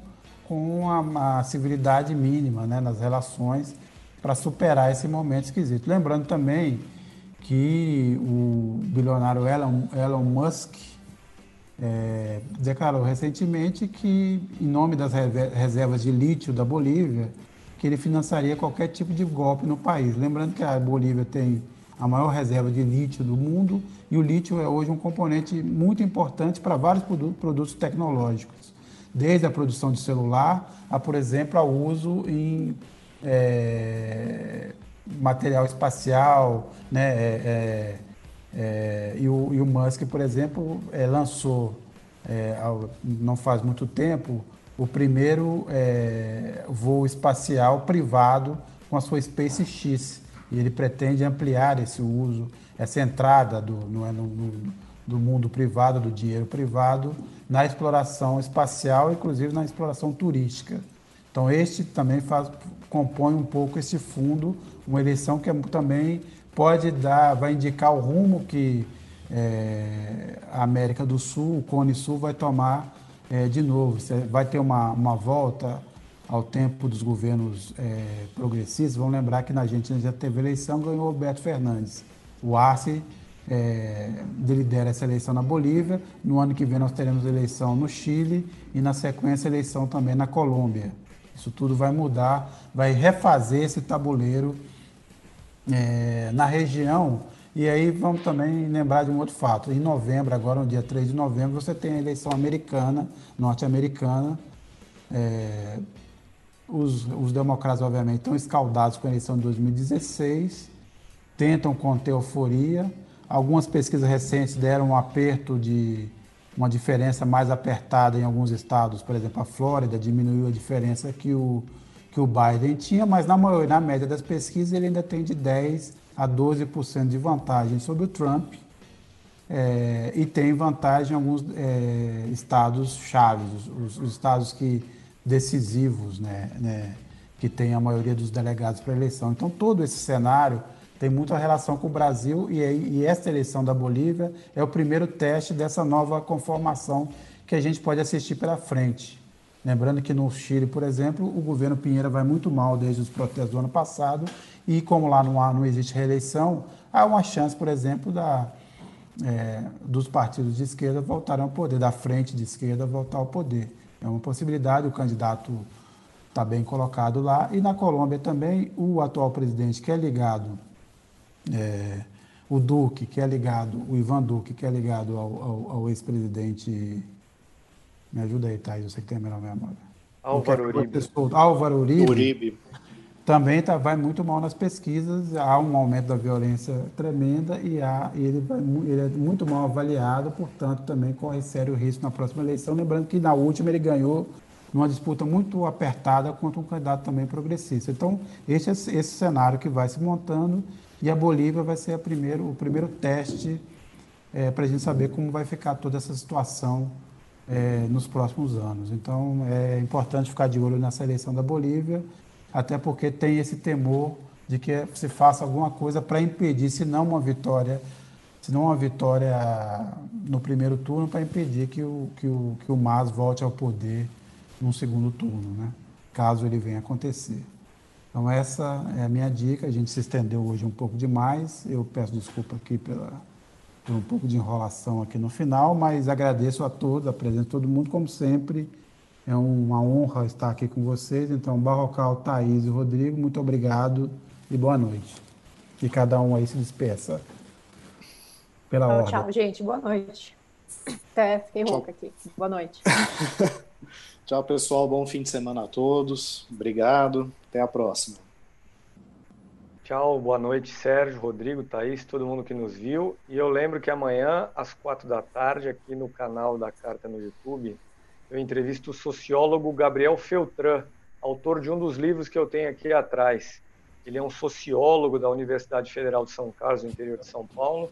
com a, a civilidade mínima né, nas relações para superar esse momento esquisito. Lembrando também que o bilionário Elon, Elon Musk é, declarou recentemente que, em nome das reservas de lítio da Bolívia, que ele financiaria qualquer tipo de golpe no país. Lembrando que a Bolívia tem a maior reserva de lítio do mundo e o lítio é hoje um componente muito importante para vários produtos tecnológicos, desde a produção de celular a, por exemplo, ao uso em é, material espacial, né? É, é, é e, o, e, o, Musk, por exemplo, é, lançou é, não faz muito tempo o primeiro é, voo espacial privado com a sua SpaceX. E ele pretende ampliar esse uso, essa entrada do, no, no, do mundo privado, do dinheiro privado, na exploração espacial, inclusive na exploração turística. Então, este também faz, compõe um pouco esse fundo, uma eleição que é também pode dar, vai indicar o rumo que é, a América do Sul, o Cone Sul, vai tomar é, de novo, vai ter uma, uma volta ao tempo dos governos é, progressistas. Vamos lembrar que na Argentina já teve eleição, ganhou o Beto Fernandes. O Arce é, lidera essa eleição na Bolívia. No ano que vem nós teremos eleição no Chile e na sequência eleição também na Colômbia. Isso tudo vai mudar, vai refazer esse tabuleiro é, na região e aí vamos também lembrar de um outro fato. Em novembro, agora no dia 3 de novembro, você tem a eleição americana, norte-americana. É, os, os democratas, obviamente, estão escaldados com a eleição de 2016, tentam conter euforia. Algumas pesquisas recentes deram um aperto de uma diferença mais apertada em alguns estados, por exemplo, a Flórida diminuiu a diferença que o, que o Biden tinha, mas na, maioria, na média das pesquisas ele ainda tem de 10 a 12% de vantagem sobre o Trump é, e tem vantagem em alguns é, estados chaves, os, os, estados que decisivos, né, né, que tem a maioria dos delegados para a eleição. Então todo esse cenário tem muita relação com o Brasil e, e esta eleição da Bolívia é o primeiro teste dessa nova conformação que a gente pode assistir pela frente. Lembrando que no Chile, por exemplo, o governo Pinheira vai muito mal desde os protestos do ano passado e como lá não, há, não existe reeleição, há uma chance, por exemplo, da, é, dos partidos de esquerda voltarem ao poder, da frente de esquerda voltar ao poder. É uma possibilidade, o candidato está bem colocado lá. E na Colômbia também, o atual presidente que é ligado, é, o Duque, que é ligado, o Ivan Duque, que é ligado ao, ao, ao ex-presidente me ajuda aí, Thais, você que tem a melhor memória. Álvaro Uribe. Álvaro Uribe. Uribe. Também tá, vai muito mal nas pesquisas, há um aumento da violência tremenda e, há, ele, vai, ele é muito mal avaliado, portanto, também corre sério risco na próxima eleição. Lembrando que na última ele ganhou numa disputa muito apertada contra um candidato também progressista. Então, esse é esse cenário que vai se montando e a Bolívia vai ser a primeiro, o primeiro teste é, para a gente saber como vai ficar toda essa situação é, nos próximos anos. Então, é importante ficar de olho nessa eleição da Bolívia, até porque tem esse temor de que se faça alguma coisa para impedir, se não uma vitória, se não uma vitória no primeiro turno, para impedir que o, que, o, que o MAS volte ao poder no segundo turno, né? caso ele venha acontecer. Então, essa é a minha dica. A gente se estendeu hoje um pouco demais. Eu peço desculpa aqui pela, por um pouco de enrolação aqui no final, mas agradeço a todos, a presença de todo mundo, como sempre. É uma honra estar aqui com vocês. Então, Barrocal, Thaís e Rodrigo, muito obrigado e boa noite. E cada um aí se despeça pela tchau, ordem. Tchau, gente. Boa noite. Até fiquei rouca aqui. Boa noite. tchau, pessoal. Bom fim de semana a todos. Obrigado. Até a próxima. Tchau, boa noite, Sérgio, Rodrigo, Thaís, todo mundo que nos viu. E eu lembro que amanhã, às quatro da tarde, aqui no canal da Carta no YouTube, eu entrevisto o sociólogo Gabriel Feltran, autor de um dos livros que eu tenho aqui atrás. Ele é um sociólogo da Universidade Federal de São Carlos, no interior de São Paulo,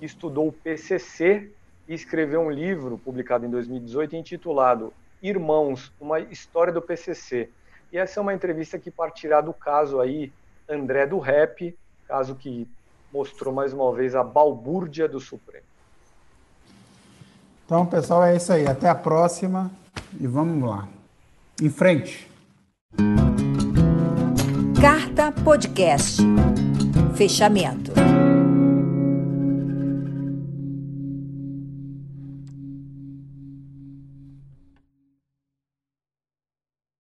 que estudou o PCC e escreveu um livro publicado em 2018 intitulado Irmãos, uma história do PCC. E essa é uma entrevista que partirá do caso aí André do Rap, caso que mostrou mais uma vez a balbúrdia do Supremo. Então, pessoal, é isso aí. Até a próxima e vamos lá. Em frente. Carta Podcast. Fechamento.